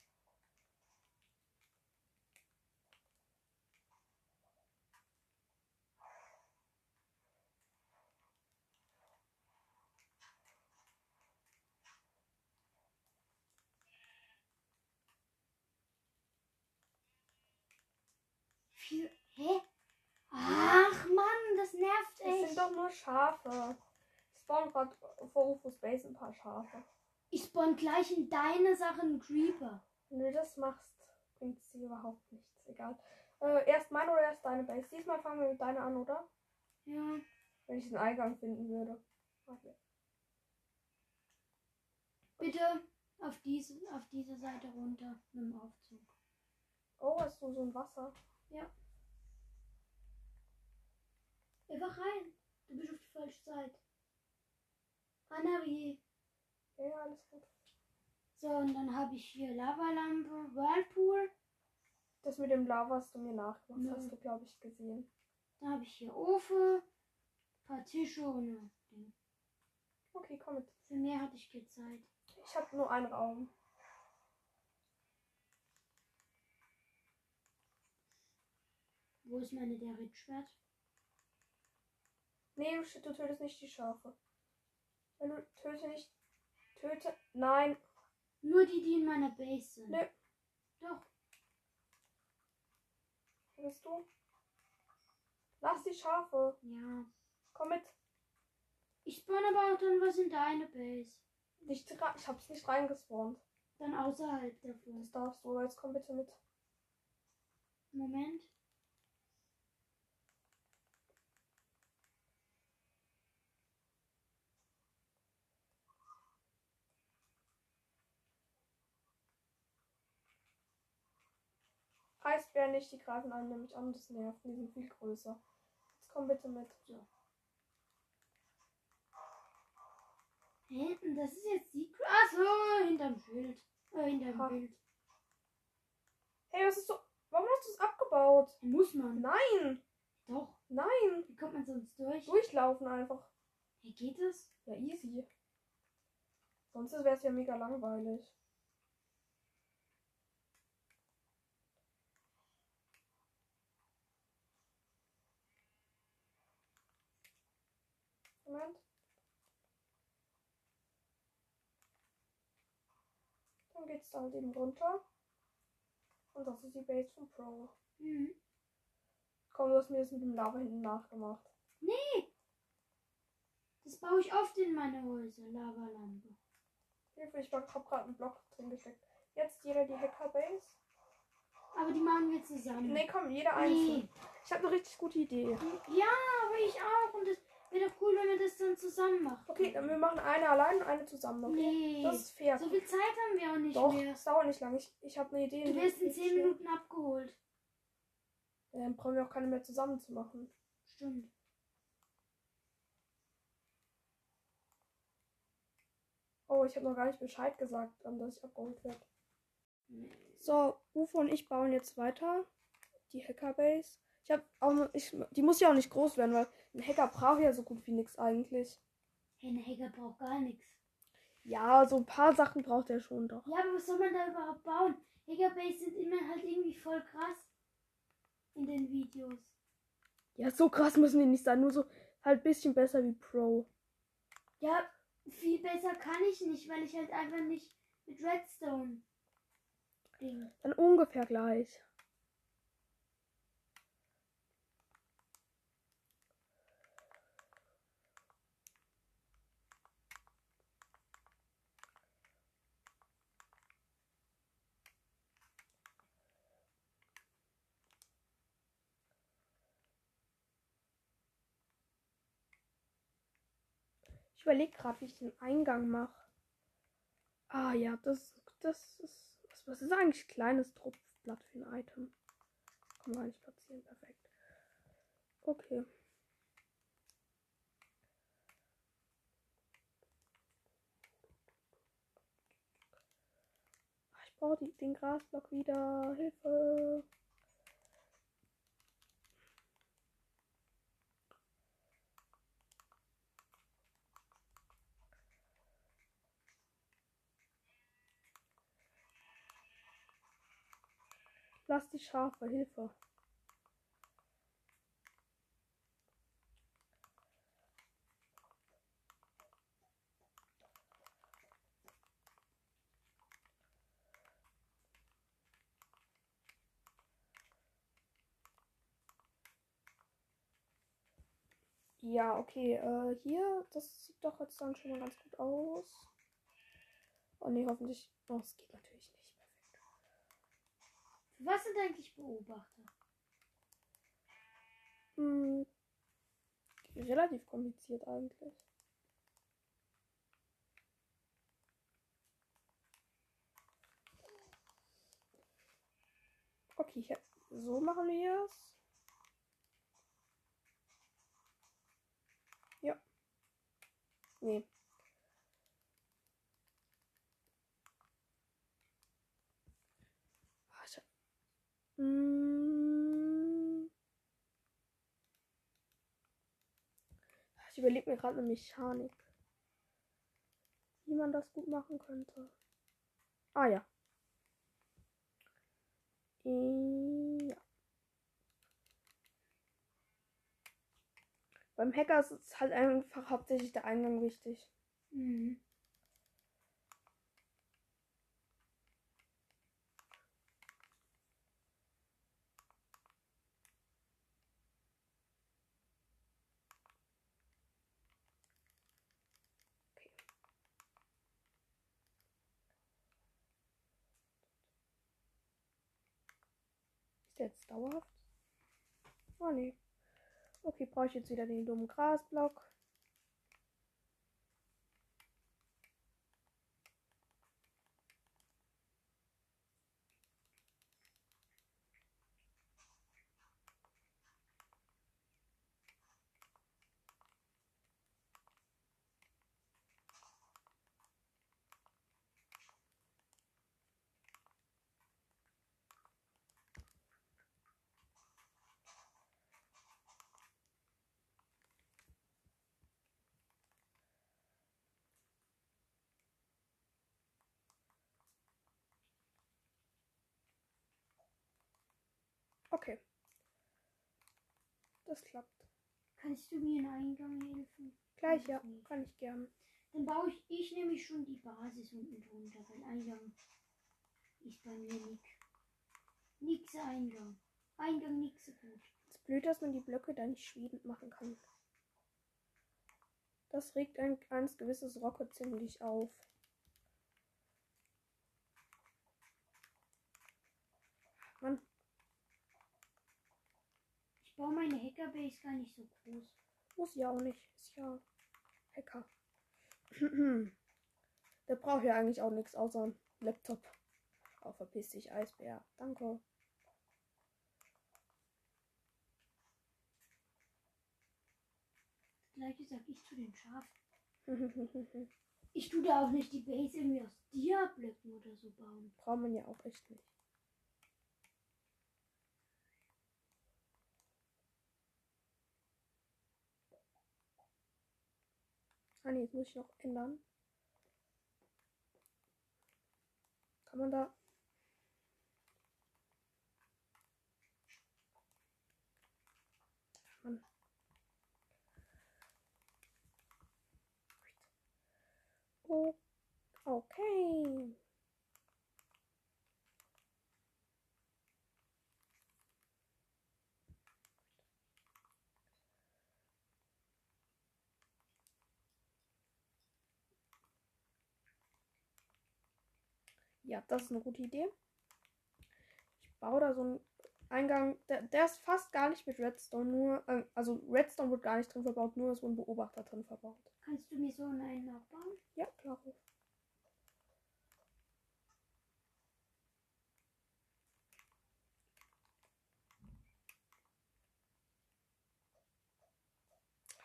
Hä? Ach Mann, das nervt echt. Das sind doch nur Schafe. Ich spawn gerade vor UFO Space ein paar Schafe. Ich spawn gleich in deine Sache einen Creeper. Wenn du das machst, bringt es dir überhaupt nichts. Egal. Äh, erst meine oder erst deine Base? Diesmal fangen wir mit deiner an, oder? Ja. Wenn ich den Eingang finden würde. Okay. Bitte auf diese, auf diese Seite runter mit dem Aufzug. Oh, hast du so ein Wasser? Einfach rein. Du bist auf die falsche Seite. Anari. Ja, ja, alles gut. So, und dann habe ich hier Lavalampe, Whirlpool. Das mit dem Lava, was du mir nachgemacht Nö. hast, du, glaube ich, gesehen. Dann habe ich hier Ofen, paar Tische und Ding. Okay, komm mit. Für mehr hatte ich keine Zeit. Ich habe nur einen Raum. Wo ist meine der Rittschwert? Nee, du tötest nicht die Schafe. Wenn du töte nicht. Töte. Nein. Nur die, die in meiner Base sind. Nö. Doch. Wo bist du? Lass die Schafe. Ja. Komm mit. Ich spawn aber auch dann was in deine Base. Nicht ich hab's nicht reingespawnt. Dann außerhalb davon. Das darfst du, aber jetzt komm bitte mit. Moment. Eisbären nicht, die greifen einen nämlich an, das nervt. Die sind viel größer. Jetzt komm bitte mit. Hinten, das ist jetzt Secret. Achso, hinterm Schild. Äh, hinterm Ha. Bild. Hey, was ist so. Warum hast du es abgebaut? Muss man. Nein! Doch. Nein! Wie kommt man sonst durch? Durchlaufen einfach. Wie geht das? Ja, easy. Sonst wäre es ja mega langweilig. Moment. Dann geht's da halt eben runter. Und das ist die Base von Pro. Mhm. Komm, du hast mir das mit dem Lava hinten nachgemacht. Das baue ich oft in meine Häuser. Lavalampe. Hilfe, ich hab gerade einen Block drin gesteckt. Jetzt jeder die Hacker-Base. Aber die machen wir zusammen. Nee, komm, jeder einzeln. Nee. Ich habe eine richtig gute Idee. Ja, aber ich auch. Und das wäre doch cool, wenn wir das dann zusammen machen. Okay, dann wir machen eine allein und eine zusammen. Okay? Nee. Das ist fair. So viel Zeit haben wir auch nicht Doch, mehr. es dauert nicht lange. Ich, ich habe eine Idee. Du wirst in geht 10 schnell. Minuten abgeholt. Ja, Dann brauchen wir auch keine mehr zusammen zu machen. Stimmt. Oh, ich habe noch gar nicht Bescheid gesagt, dass ich abgeholt werde. So, Ufo und ich bauen jetzt weiter. Die Hackerbase. Ich habe auch ich, die muss ja auch nicht groß werden, weil ein Hacker braucht ja so gut wie nichts eigentlich. Ein Hacker braucht gar nichts. Ja, so ein paar Sachen braucht er schon doch. Ja, aber was soll man da überhaupt bauen? Hackerbase sind immer halt irgendwie voll krass. In den Videos. Ja, so krass müssen die nicht sein, nur so halt ein bisschen besser wie Pro. Ja, viel besser kann ich nicht, weil ich halt einfach nicht mit Redstone Ding. Dann ungefähr gleich. Ich überlege gerade, wie ich den Eingang mache. Ah ja, das, das ist. Was, was ist eigentlich kleines Tropfblatt für ein Item? Kann man gar nicht platzieren. Perfekt. Okay. Ah, Ich brauche den Grasblock wieder. Hilfe. Lass die Schafe, Hilfe. Ja, okay. Äh, hier, das sieht doch jetzt dann schon mal ganz gut aus. Oh ne, hoffentlich. Oh, es geht natürlich nicht. Was sind eigentlich Beobachter? Hm, relativ kompliziert eigentlich. Okay, so machen wir es. Ja. Nee. Mm. ich überlege mir gerade eine Mechanik, wie man das gut machen könnte. Ah ja. Ja. Beim Hacker ist es halt einfach hauptsächlich der Eingang wichtig. Mhm. Dauerhaft? Oh nee. Okay, brauche ich jetzt wieder den dummen Grasblock. Okay. Das klappt. Kannst du mir in Eingang helfen? Gleich, ja. nicht. Kann ich gern. Dann baue ich, ich nämlich schon die Basis unten drunter, weil Eingang ist bei mir nix. Nix Eingang. Eingang nix so gut. Es ist blöd, dass man die Blöcke da nicht schwebend machen kann. Das regt ein, ein gewisses Rocket ziemlich auf. Mann, Ich baue meine Hackerbase gar nicht so groß. muss ja auch nicht. Ist ja Hacker. Der braucht ja eigentlich auch nichts außer einen Laptop. Oh, verpiss dich, Eisbär. Danke. Das gleiche sag ich zu den Schafen. Ich tue da auch nicht die Base irgendwie aus Dia-Blöcken oder so bauen. Braucht man ja auch echt nicht. Ah nee, jetzt muss ich noch ändern. Kann man da. Mann. Okay. Ja, das ist eine gute Idee. Ich baue da so einen Eingang. Der, der ist fast gar nicht mit Redstone, nur. Äh, also Redstone wird gar nicht drin verbaut, nur ist so ein Beobachter drin verbaut. Kannst du mir so einen nachbauen? Ja, klar.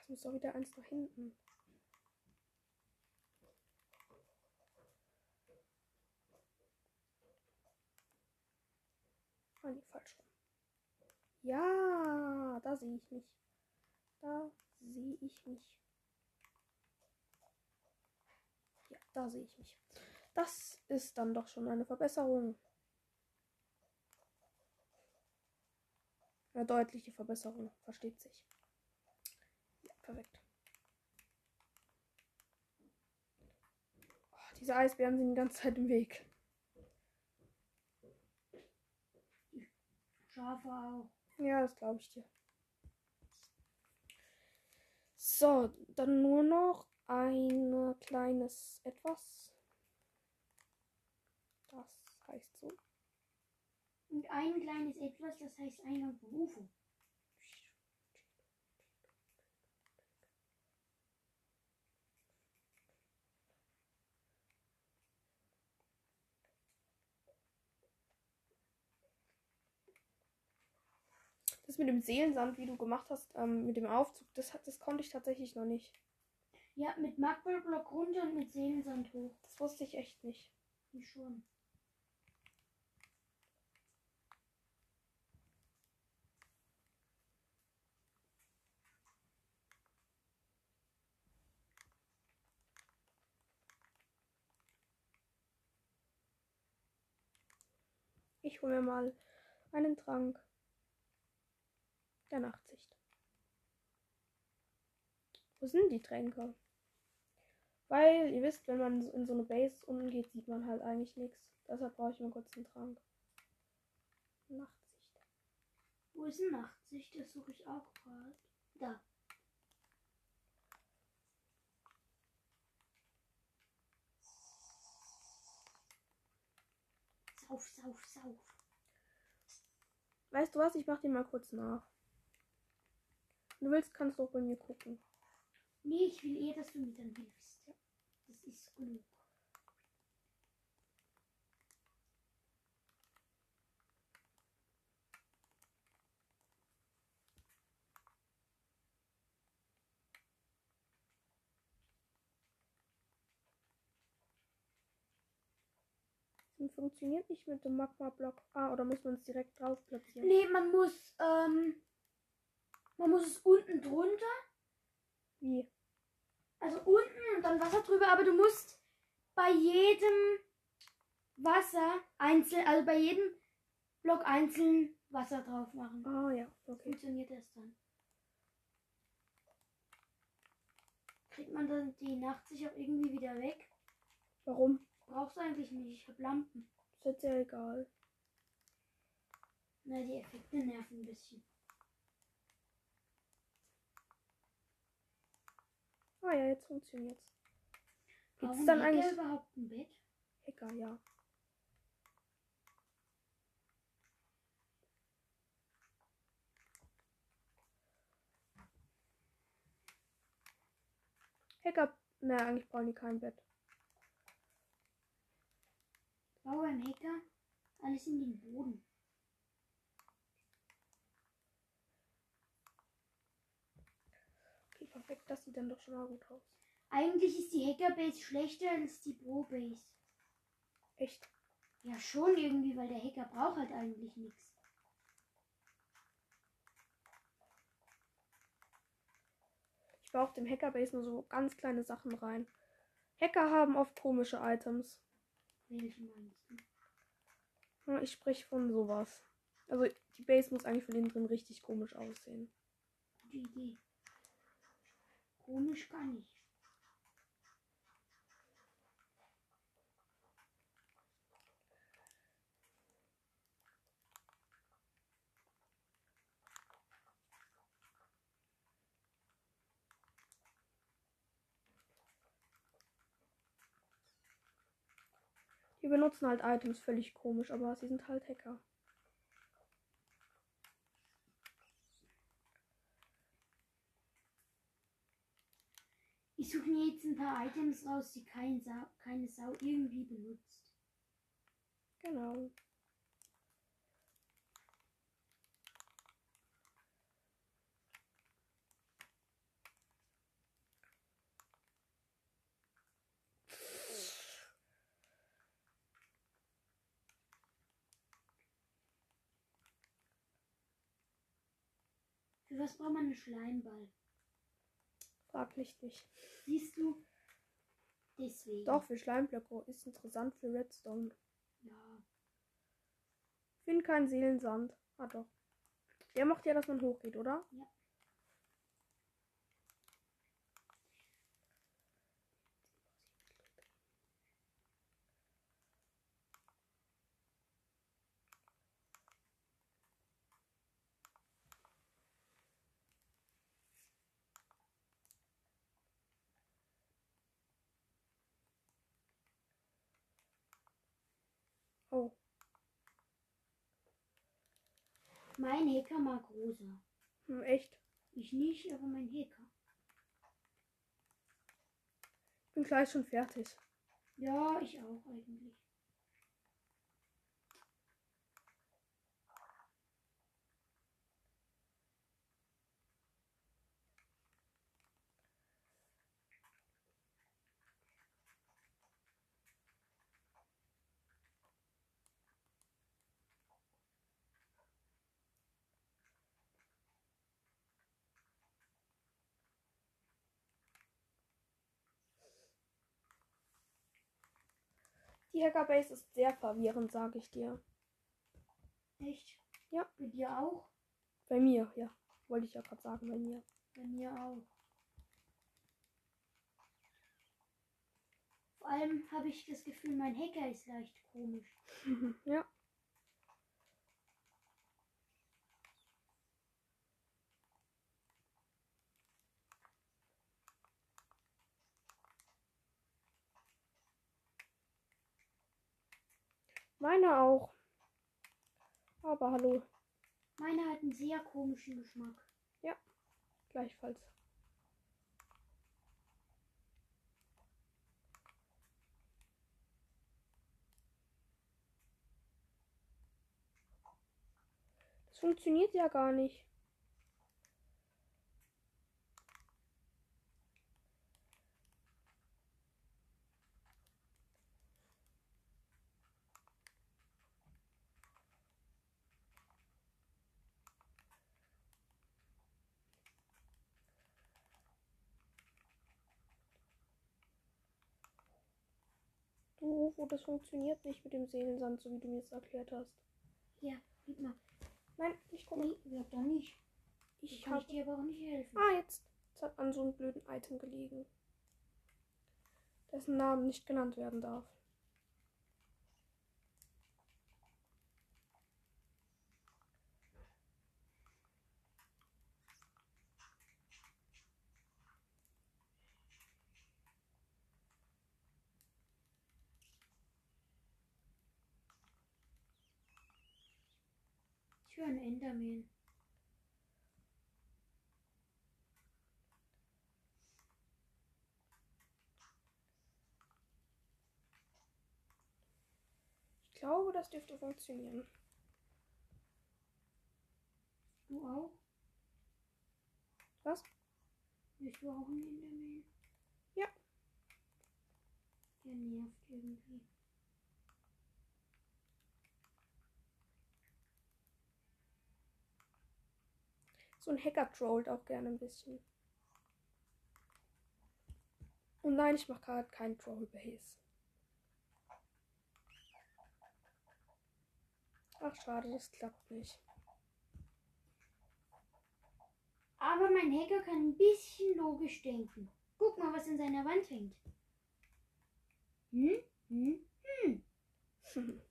Muss doch wieder eins nach hinten. Ah, nee, falsch. Ja, da sehe ich mich. Da sehe ich mich. Ja, da sehe ich mich. Das ist dann doch schon eine Verbesserung. Eine deutliche Verbesserung, versteht sich. Ja, perfekt. Oh, diese Eisbären sind die ganze Zeit im Weg. Schafe auch. Ja, das glaube ich dir. So, dann nur noch ein kleines etwas. Das heißt so. Und ein kleines Etwas, das heißt Eingang von Das mit dem Seelensand, wie du gemacht hast, ähm, mit dem Aufzug, das, hat- das konnte ich tatsächlich noch nicht. Ja, mit Magballblock runter und mit Seelensand hoch. Das wusste ich echt nicht. Wie schon. Ich hole mir mal einen Trank der Nachtsicht. Wo sind die Tränke? Weil, ihr wisst, wenn man in so eine Base unten geht, sieht man halt eigentlich nichts. Deshalb brauche ich mal kurz einen Trank. Nachtsicht. Wo ist denn Nachtsicht? Das suche ich auch gerade. Da. Sauf, sauf, sauf. Weißt du was? Ich mach dir mal kurz nach. Wenn du willst, kannst du auch bei mir gucken. Nee, ich will eher, dass du mir dann hilfst. Das ist genug. Das funktioniert nicht mit dem Magma-Block. Ah, oder muss man es direkt drauf platzieren? Nee, man muss, ähm, man muss es unten drunter, Wie? also unten und dann Wasser drüber, aber du musst bei jedem Wasser einzeln, also bei jedem Block einzeln Wasser drauf machen. Ah, ja, okay. Funktioniert das dann? Kriegt man dann die Nacht sich auch irgendwie wieder weg? Warum? Brauchst du eigentlich nicht, ich hab Lampen. Ist jetzt ja egal. Na, die Effekte nerven ein bisschen. Ah ja, jetzt funktioniert's. Gibt's Brauchen dann eigentlich. überhaupt ein Bett? Hacker, ja. Hacker. Ne, eigentlich brauchen die kein Bett. Bau beim Hacker alles in den Boden. Perfekt. Das sieht dann doch schon mal gut aus. Eigentlich ist die Hackerbase schlechter als die Pro-Base. Echt. Ja, schon irgendwie, weil der Hacker braucht halt eigentlich nichts. Ich baue auf dem Hackerbase nur so ganz kleine Sachen rein. Hacker haben oft komische Items. Welche meinst du? Ich sprich von sowas. Also die Base muss eigentlich von innen drin richtig komisch aussehen. Gute Idee. Komisch gar nicht. Die benutzen halt Items völlig komisch, aber sie sind halt Hacker. Ich suche mir jetzt ein paar Items raus, die kein Sau, keine Sau irgendwie benutzt. Genau. Für was braucht man einen Schleimball? Frag mich nicht. Siehst du? Deswegen. Doch, für Schleimblöcke ist interessant für Redstone. Ja. Find keinen Seelensand. Ah doch. Der macht ja, dass man hochgeht, oder? Ja. Oh. Mein Hacker mag rosa. Hm, echt? Ich nicht, aber mein Hacker. Ich bin gleich schon fertig. Ja, ich auch eigentlich. Die Hackerbase ist sehr verwirrend, sage ich dir. Echt? Ja. Bei dir auch? Bei mir, ja. Wollte ich ja gerade sagen, bei mir. Bei mir auch. Vor allem habe ich das Gefühl, mein Hacker ist leicht komisch. ja. Meine auch. Aber hallo, Meiner hat einen sehr komischen Geschmack. gleichfalls. Das funktioniert ja gar nicht. Du, Ufo, das funktioniert nicht mit dem Seelensand, so wie du mir es erklärt hast. Ja, gib mal. Nein, ich gucke. Nee, sag doch nicht. Ich kann habe ich dir aber auch nicht helfen. Ah, jetzt. Es hat an so einem blöden Item gelegen. Dessen Namen nicht genannt werden darf. Ich höre einen Enderman. Ich glaube, das dürfte funktionieren. Du auch? Was? Bist du auch ein Enderman? Ja. Der nervt irgendwie. So ein Hacker trollt auch gerne ein bisschen. Und nein, ich mache gerade keinen Troll-Base. Ach, schade, das klappt nicht. Aber mein Hacker kann ein bisschen logisch denken. Guck mal, was in seiner Wand hängt. Hm? Hm? Hm?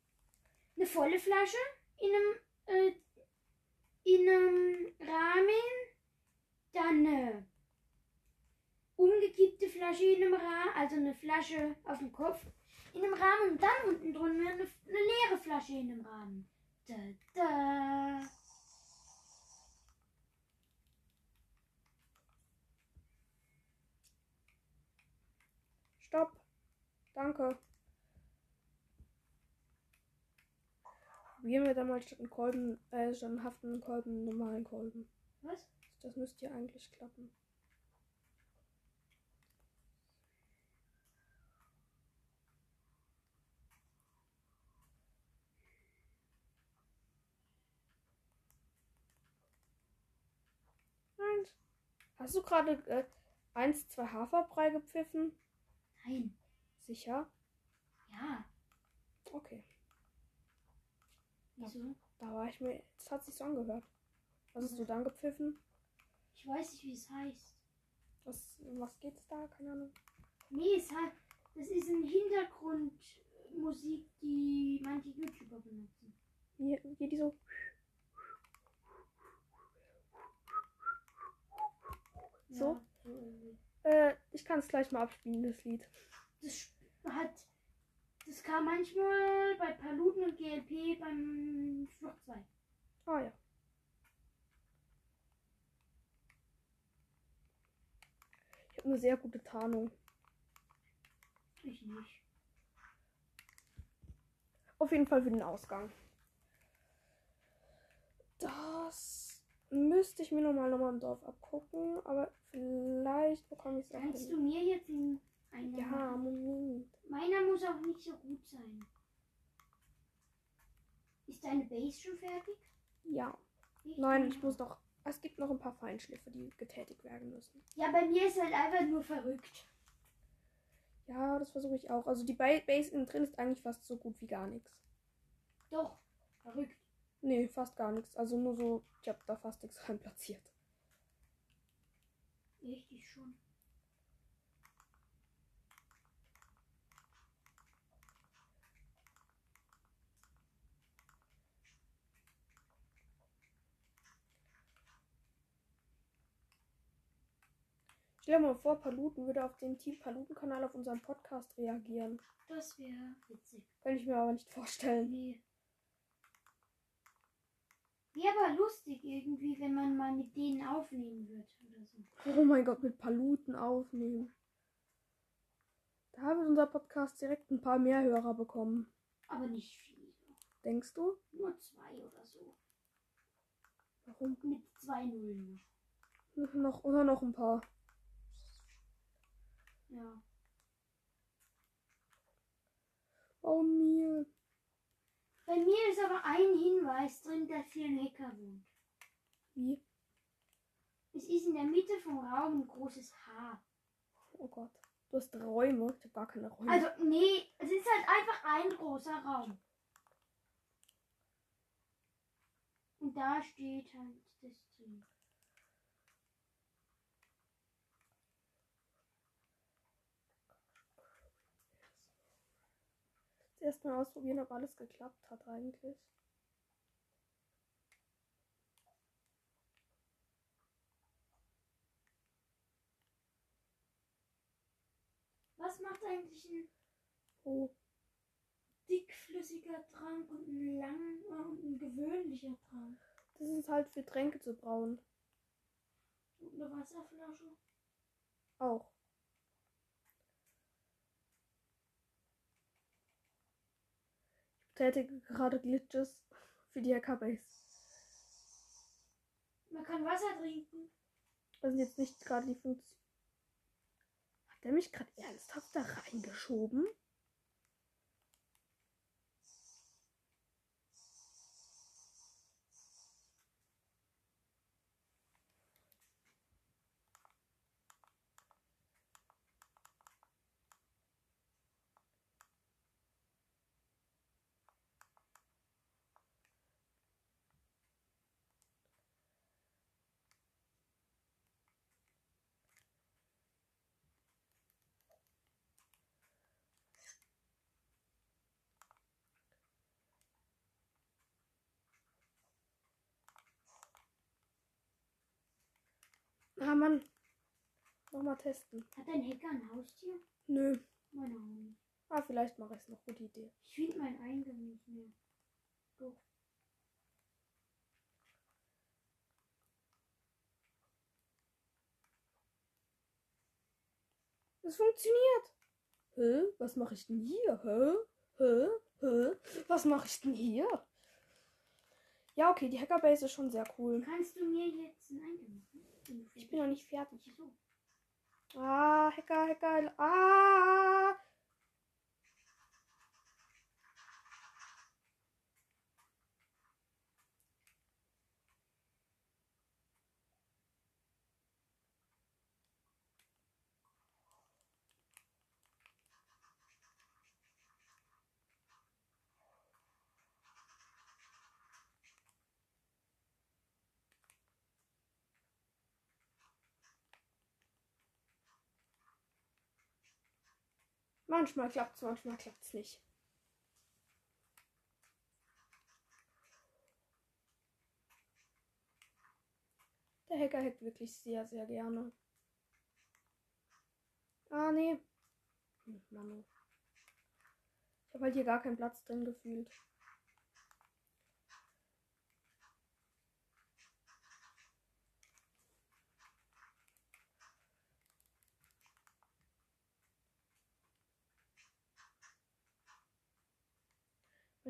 Eine volle Flasche in einem, äh, in einem Rahmen. Dann eine umgekippte Flasche in einem Rahmen, also eine Flasche auf dem Kopf in einem Rahmen und dann unten drunter eine, eine leere Flasche in einem Rahmen. Da, da. Stopp. Danke. Probieren wir dann mal statt einen Kolben, äh, statt einen haftenden Kolben einen normalen Kolben. Was? Das müsste ja eigentlich klappen. Nein. Hast du gerade äh, eins, zwei Haferbrei gepfiffen? Nein. Sicher? Ja. Okay. Wieso? Da war ich mir. Das hat sich so angehört. Was hast du dann gepfiffen? Ich weiß nicht, wie es heißt. Was, was geht's da? Keine Ahnung. Nee, es hat, das ist ein Hintergrundmusik, die manche YouTuber benutzen. Wie, wie die so. So? Ja. Äh, ich kann es gleich mal abspielen, das Lied. das hat Das kam manchmal bei Paluten und GLP beim Schlucht 2. Ah ja. Ich habe eine sehr gute Tarnung. Ich nicht. Auf jeden Fall für den Ausgang. Das müsste ich mir nochmal nochmal im Dorf abgucken, aber vielleicht bekomme ich es auch Kannst hin. du mir jetzt in einen Ja? Moment. Meiner muss auch nicht so gut sein. Ist deine Base schon fertig? Ja. Ich Nein, ich muss noch. Es gibt noch ein paar Feinschliffe, die getätigt werden müssen. Ja, bei mir ist halt einfach nur verrückt. Ja, das versuche ich auch. Also die Ba- Base innen drin ist eigentlich fast so gut wie gar nichts. Doch, verrückt. Nee, fast gar nichts. Also nur so, ich habe da fast nichts rein platziert. Richtig schon. Stell dir mal vor, Paluten würde auf den Team Paluten-Kanal auf unseren Podcast reagieren. Das wäre witzig. Kann ich mir aber nicht vorstellen. Nee. Wäre aber lustig irgendwie, wenn man mal mit denen aufnehmen wird oder so. Oh mein Gott, mit Paluten aufnehmen. Da wird unser Podcast direkt ein paar mehr Hörer bekommen. Aber nicht viele. Denkst du? Nur zwei oder so. Warum? Mit zwei Nullen. Noch, oder noch ein paar. Ja. Oh mir. Bei mir ist aber ein Hinweis drin, dass hier ein Hacker wohnt. Wie? Es ist in der Mitte vom Raum ein großes H. Oh Gott. Du hast Räume. Ich habe gar keine Räume. Also, nee, es ist halt einfach ein großer Raum. Und da steht halt das drin. Erst mal ausprobieren, ob alles geklappt hat eigentlich. Was macht eigentlich ein Oh. dickflüssiger Trank und ein lang und ein gewöhnlicher Trank? Das ist halt für Tränke zu brauen. Und eine Wasserflasche? Auch. Ich betätige gerade Glitches für die Hackerbase. Man kann Wasser trinken. Das sind jetzt nicht gerade die Funktion. Hat der mich gerade ernsthaft da reingeschoben? Ah Mann. Nochmal testen. Hat dein Hacker ein Haustier? Nö. Meine auch nicht. Ah, vielleicht mache ich es noch. Gute Idee. Ich finde meinen Eingang nicht mehr. Doch. Es funktioniert. Hä? Was mache ich denn hier? Hä? Hä? Hä? Was mache ich denn hier? Ja, okay, die Hackerbase ist schon sehr cool. Kannst du mir jetzt einen Eingang machen? Ich bin noch nicht fertig. Ah, Hacker, Hacker. Ah! Manchmal klappt's, manchmal klappt's nicht. Der Hacker hackt wirklich sehr, sehr gerne. Ah, nee. Hm, Manu. Ich habe halt hier gar keinen Platz drin gefühlt.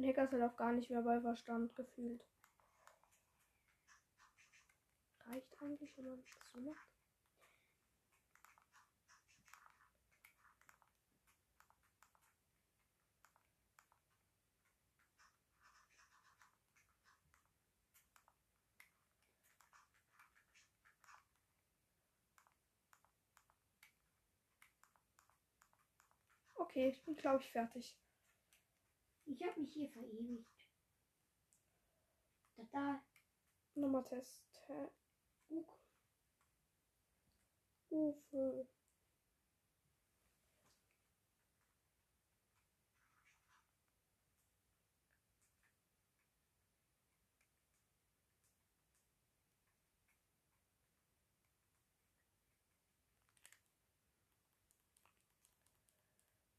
Ist halt auch gar nicht mehr bei Verstand gefühlt. Reicht eigentlich, wenn man das so macht? Okay, ich bin glaube ich fertig. Ich habe mich hier verewigt. Da, da. Nochmal Test. Uwe.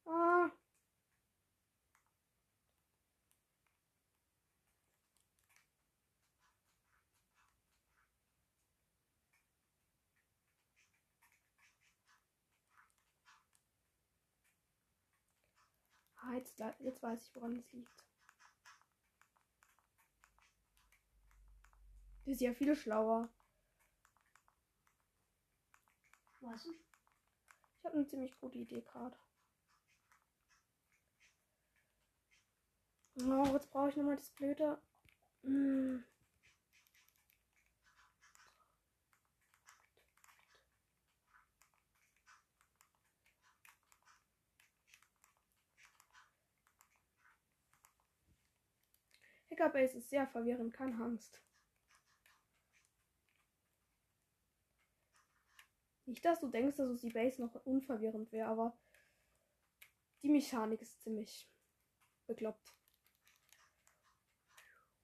Ah. Ah, jetzt, jetzt weiß ich, woran es liegt. Die ist ja viel schlauer. Was? Ich habe eine ziemlich gute Idee gerade. Oh, jetzt brauche ich nochmal das blöde. Hm. Hackerbase ist sehr verwirrend, keine Angst. Nicht, dass du denkst, dass die Base noch unverwirrend wäre, aber die Mechanik ist ziemlich bekloppt.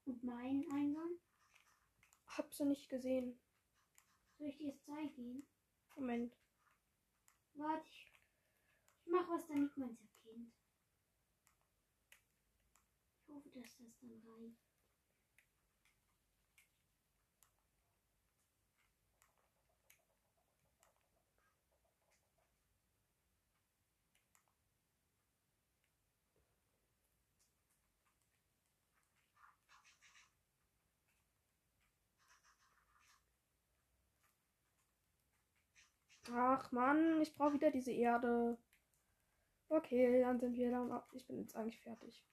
Und mein Eingang? Hab sie nicht gesehen. Soll ich dir das zeigen? Moment. Warte, ich, ich mach was, damit man es dass das dann reicht. Ach Mann, ich brauche wieder diese Erde. Okay, dann sind wir dann. Ich bin jetzt eigentlich fertig.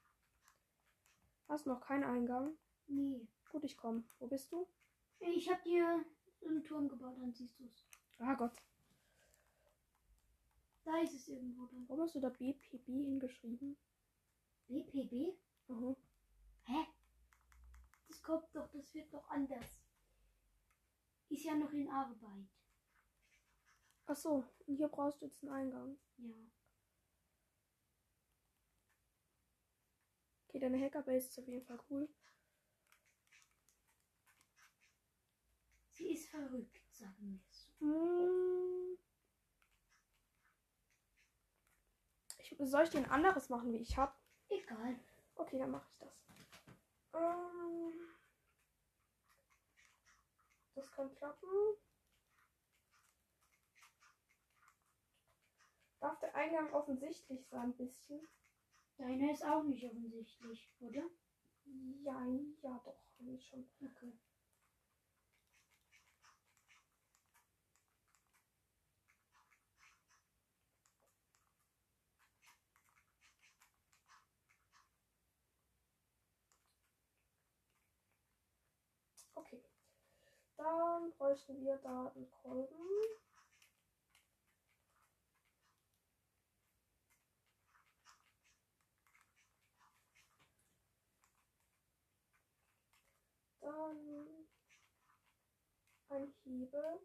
Hast noch keinen Eingang? Nee. Gut, ich komme. Wo bist du? Ich hab dir so einen Turm gebaut, dann siehst du es. Ah Gott. Da ist es irgendwo dann. Warum hast du da BPB hingeschrieben? BPB? Mhm. Hä? Das kommt doch, das wird doch anders. Ist ja noch in Arbeit. Ach so, und hier brauchst du jetzt einen Eingang. Ja. Okay, deine Hackerbase ist auf jeden Fall cool. Sie ist verrückt, sagen wir es. Hm. Ich, soll ich dir ein anderes machen, wie ich hab? Egal. Okay, dann mache ich das. Ähm, das kann klappen. Darf der Eingang offensichtlich sein, ein bisschen? Deiner ist auch nicht offensichtlich, oder? Ja, ja, doch, eigentlich schon. Okay. Okay. Dann bräuchten wir da einen Kolben. Ein Hebel.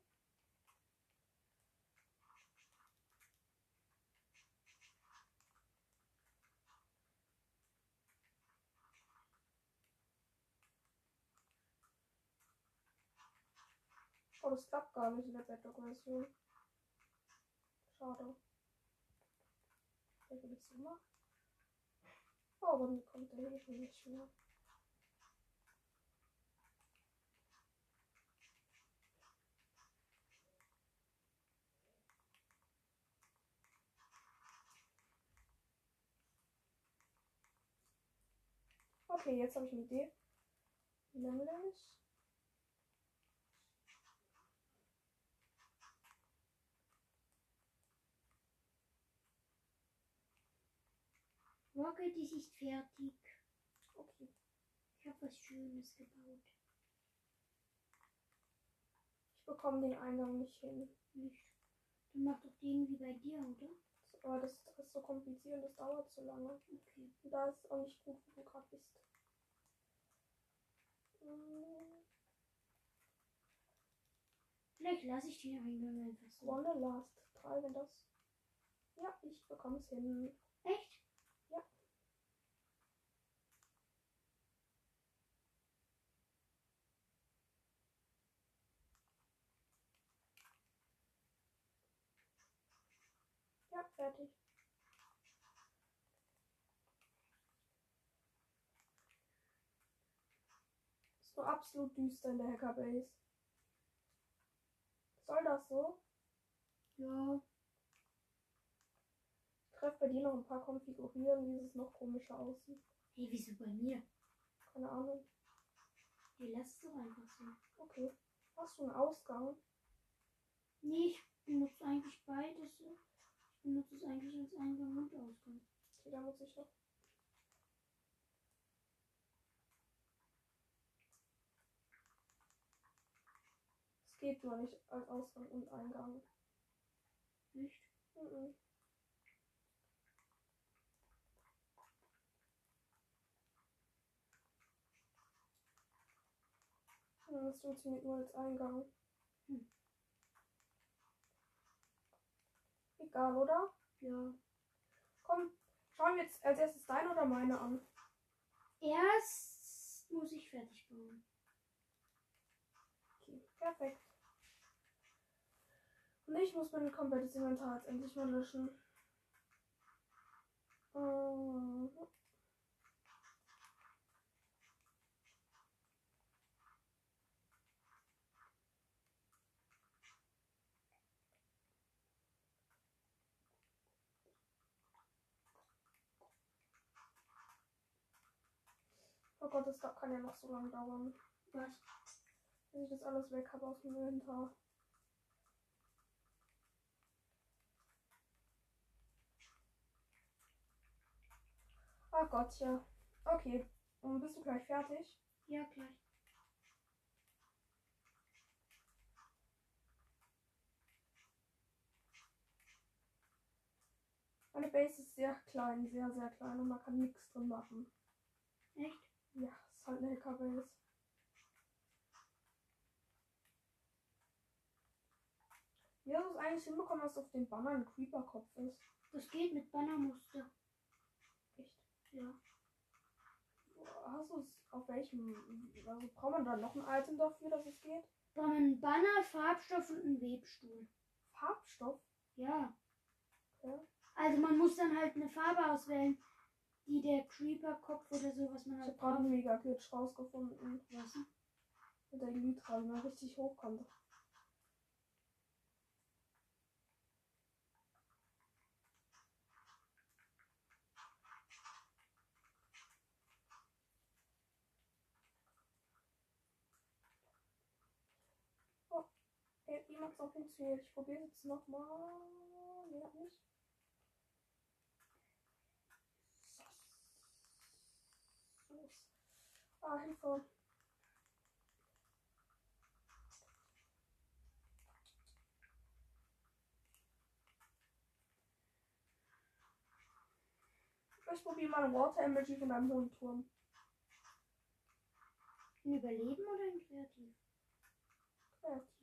Oh, das klappt gar nicht in der Bedrock-Version. Schade. Wer will ich so machen? Oh, wann kommt der hier schon nicht mehr? Okay, jetzt habe ich eine Idee. Nämlich. Rocket, die ist fertig. Okay. Ich habe was Schönes gebaut. Ich bekomme den Eingang nicht hin. Nicht. Dann mach doch den wie bei dir, oder? Aber das ist so kompliziert und das dauert zu lange. Okay. Da ist auch nicht gut, wo du gerade bist. Vielleicht lasse ich den Eingang einfach so. One Last 3, wenn das. Ja, ich bekomme es hin. Echt? Ja. Ja, fertig. Nur absolut düster in der Hackerbase. Soll das so? Ja. Ich treffe bei dir noch ein paar konfigurieren, wie es noch komischer aussieht. Hey, wieso bei mir? Keine Ahnung. Hey, lass es doch einfach so. Okay. Hast du einen Ausgang? Nee, ich benutze eigentlich beides. Ich benutze es eigentlich als Eingang und Ausgang. Okay, da muss ich noch. Es geht nur nicht als Ausgang und Eingang. Nicht? Mhm. Ja, Das funktioniert nur als Eingang. Hm. Egal, oder? Ja. Komm, schauen wir jetzt als erstes deine oder meine an. Erst muss ich fertig bauen. Okay, perfekt. Und ich muss mein komplettes Inventar jetzt endlich mal löschen. Oh Gott, das da- kann ja noch so lange dauern. Was? Wenn ich das alles weg habe aus dem Inventar. Oh Gott, ja. Okay. Und bist du gleich fertig? Ja, gleich. Meine Base ist sehr klein, sehr, sehr klein und man kann nichts drin machen. Echt? Ja, ist halt eine Hacker-Base. Wie hast du es eigentlich hinbekommen, dass auf dem Banner ein Creeper-Kopf ist? Das geht mit Bannermuster. Ja. Hast du es auf welchem? Also braucht man da noch ein Item dafür, dass es geht? Brauchen wir einen Banner, Farbstoff und einen Webstuhl. Farbstoff? Ja. Okay. Also man muss dann halt eine Farbe auswählen, die der Creeper-Kopf oder so, was man Ich halt habe gerade braucht. einen Mega-Glitch rausgefunden. Was? Mit der Elytra, wie man richtig hoch konnte. Oh, macht es auch funktioniert. Ich probiere jetzt nochmal. Nee, hat nicht. Ah, Hilfe. Ich probiere mal ein Water Emoji von einem hohen Turm. In Überleben oder in Kreativ? Kreativ.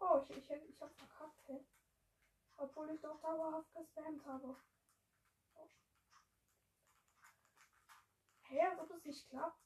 Oh, ich, ich, ich hab verkackt, hä? Obwohl ich doch dauerhaft gespammt habe. Oh. Hä, als ob das nicht klappt.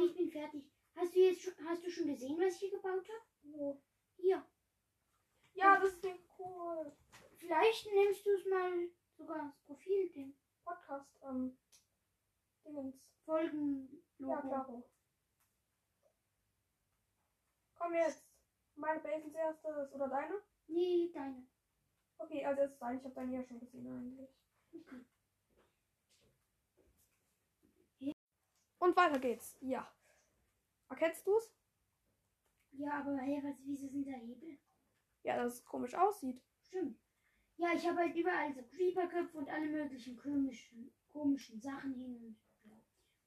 Okay, ich bin fertig. Hast du jetzt schon, hast du schon gesehen, was ich hier gebaut habe? Wo? Hier. Ja, das ist cool. Vielleicht nimmst du es mal sogar als Profilding. Podcast, ähm, Dingens. Folgen. Ja, klaro. Komm jetzt. Meine Base als erstes. Oder deine? Nee, deine. Okay, als erstes deine. Ich habe deine ja schon gesehen eigentlich. Okay. Und weiter geht's. Ja. Erkennst du es? Ja, aber hey, was, wieso sind da Hebel? Ja, dass es komisch aussieht. Stimmt. Ja, ich habe halt überall so Creeperköpfe und alle möglichen komischen, komischen Sachen hin und ja.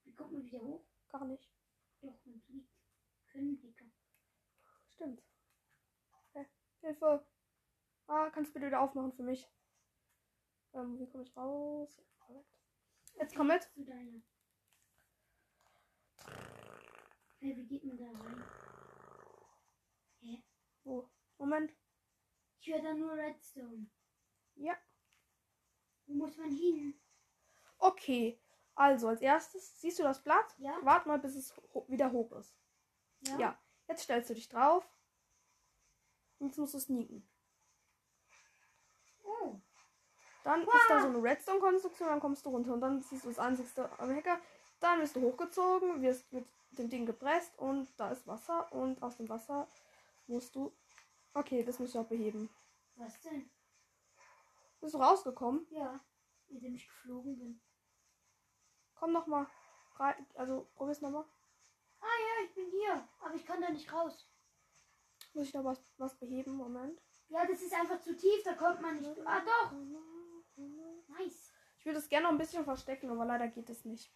Wie kommt man wieder hoch? Gar nicht. Doch, man fliegt. Können Dicker. Stimmt. Hä? Hilfe. Ah, kannst du bitte wieder aufmachen für mich? Ähm, wie komme ich raus? Jetzt komm mit. Zu deiner. Hey, wie geht man da rein? Hä? Wo? Moment. Ich höre da nur Redstone. Ja. Wo muss man hin? Okay. Also, als erstes, siehst du das Blatt? Ja? Wart mal, bis es ho wieder hoch ist. Ja. Jetzt stellst du dich drauf. Und jetzt musst du sneaken. Oh. Dann ist da so eine Redstone-Konstruktion, dann kommst du runter und dann siehst du das einzigste am Hacker. Dann wirst du hochgezogen, wirst mit dem Ding gepresst und da ist Wasser und aus dem Wasser musst du. Okay, das musst du auch beheben. Was denn? Bist du rausgekommen? Ja. Indem ich geflogen bin. Komm noch mal rein. Also probier's noch mal. Ah ja, ich bin hier. Aber ich kann da nicht raus. Muss ich noch was, was beheben? Moment. Ja, das ist einfach zu tief, da kommt man nicht. Ah doch. Nice. Ich würde es gerne noch ein bisschen verstecken, aber leider geht es nicht.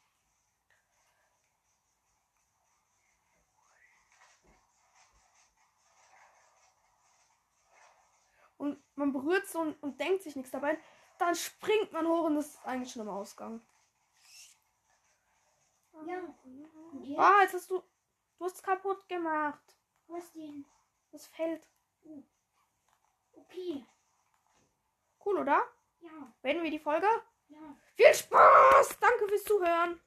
Und man berührt so und, und denkt sich nichts dabei. Dann springt man hoch und das ist eigentlich schon im Ausgang. Ja. Ah, jetzt hast du. Du hast es kaputt gemacht. Was denn? Das fällt. Okay. Cool, oder? Ja. Beenden wir die Folge? Ja. Viel Spaß! Danke fürs Zuhören.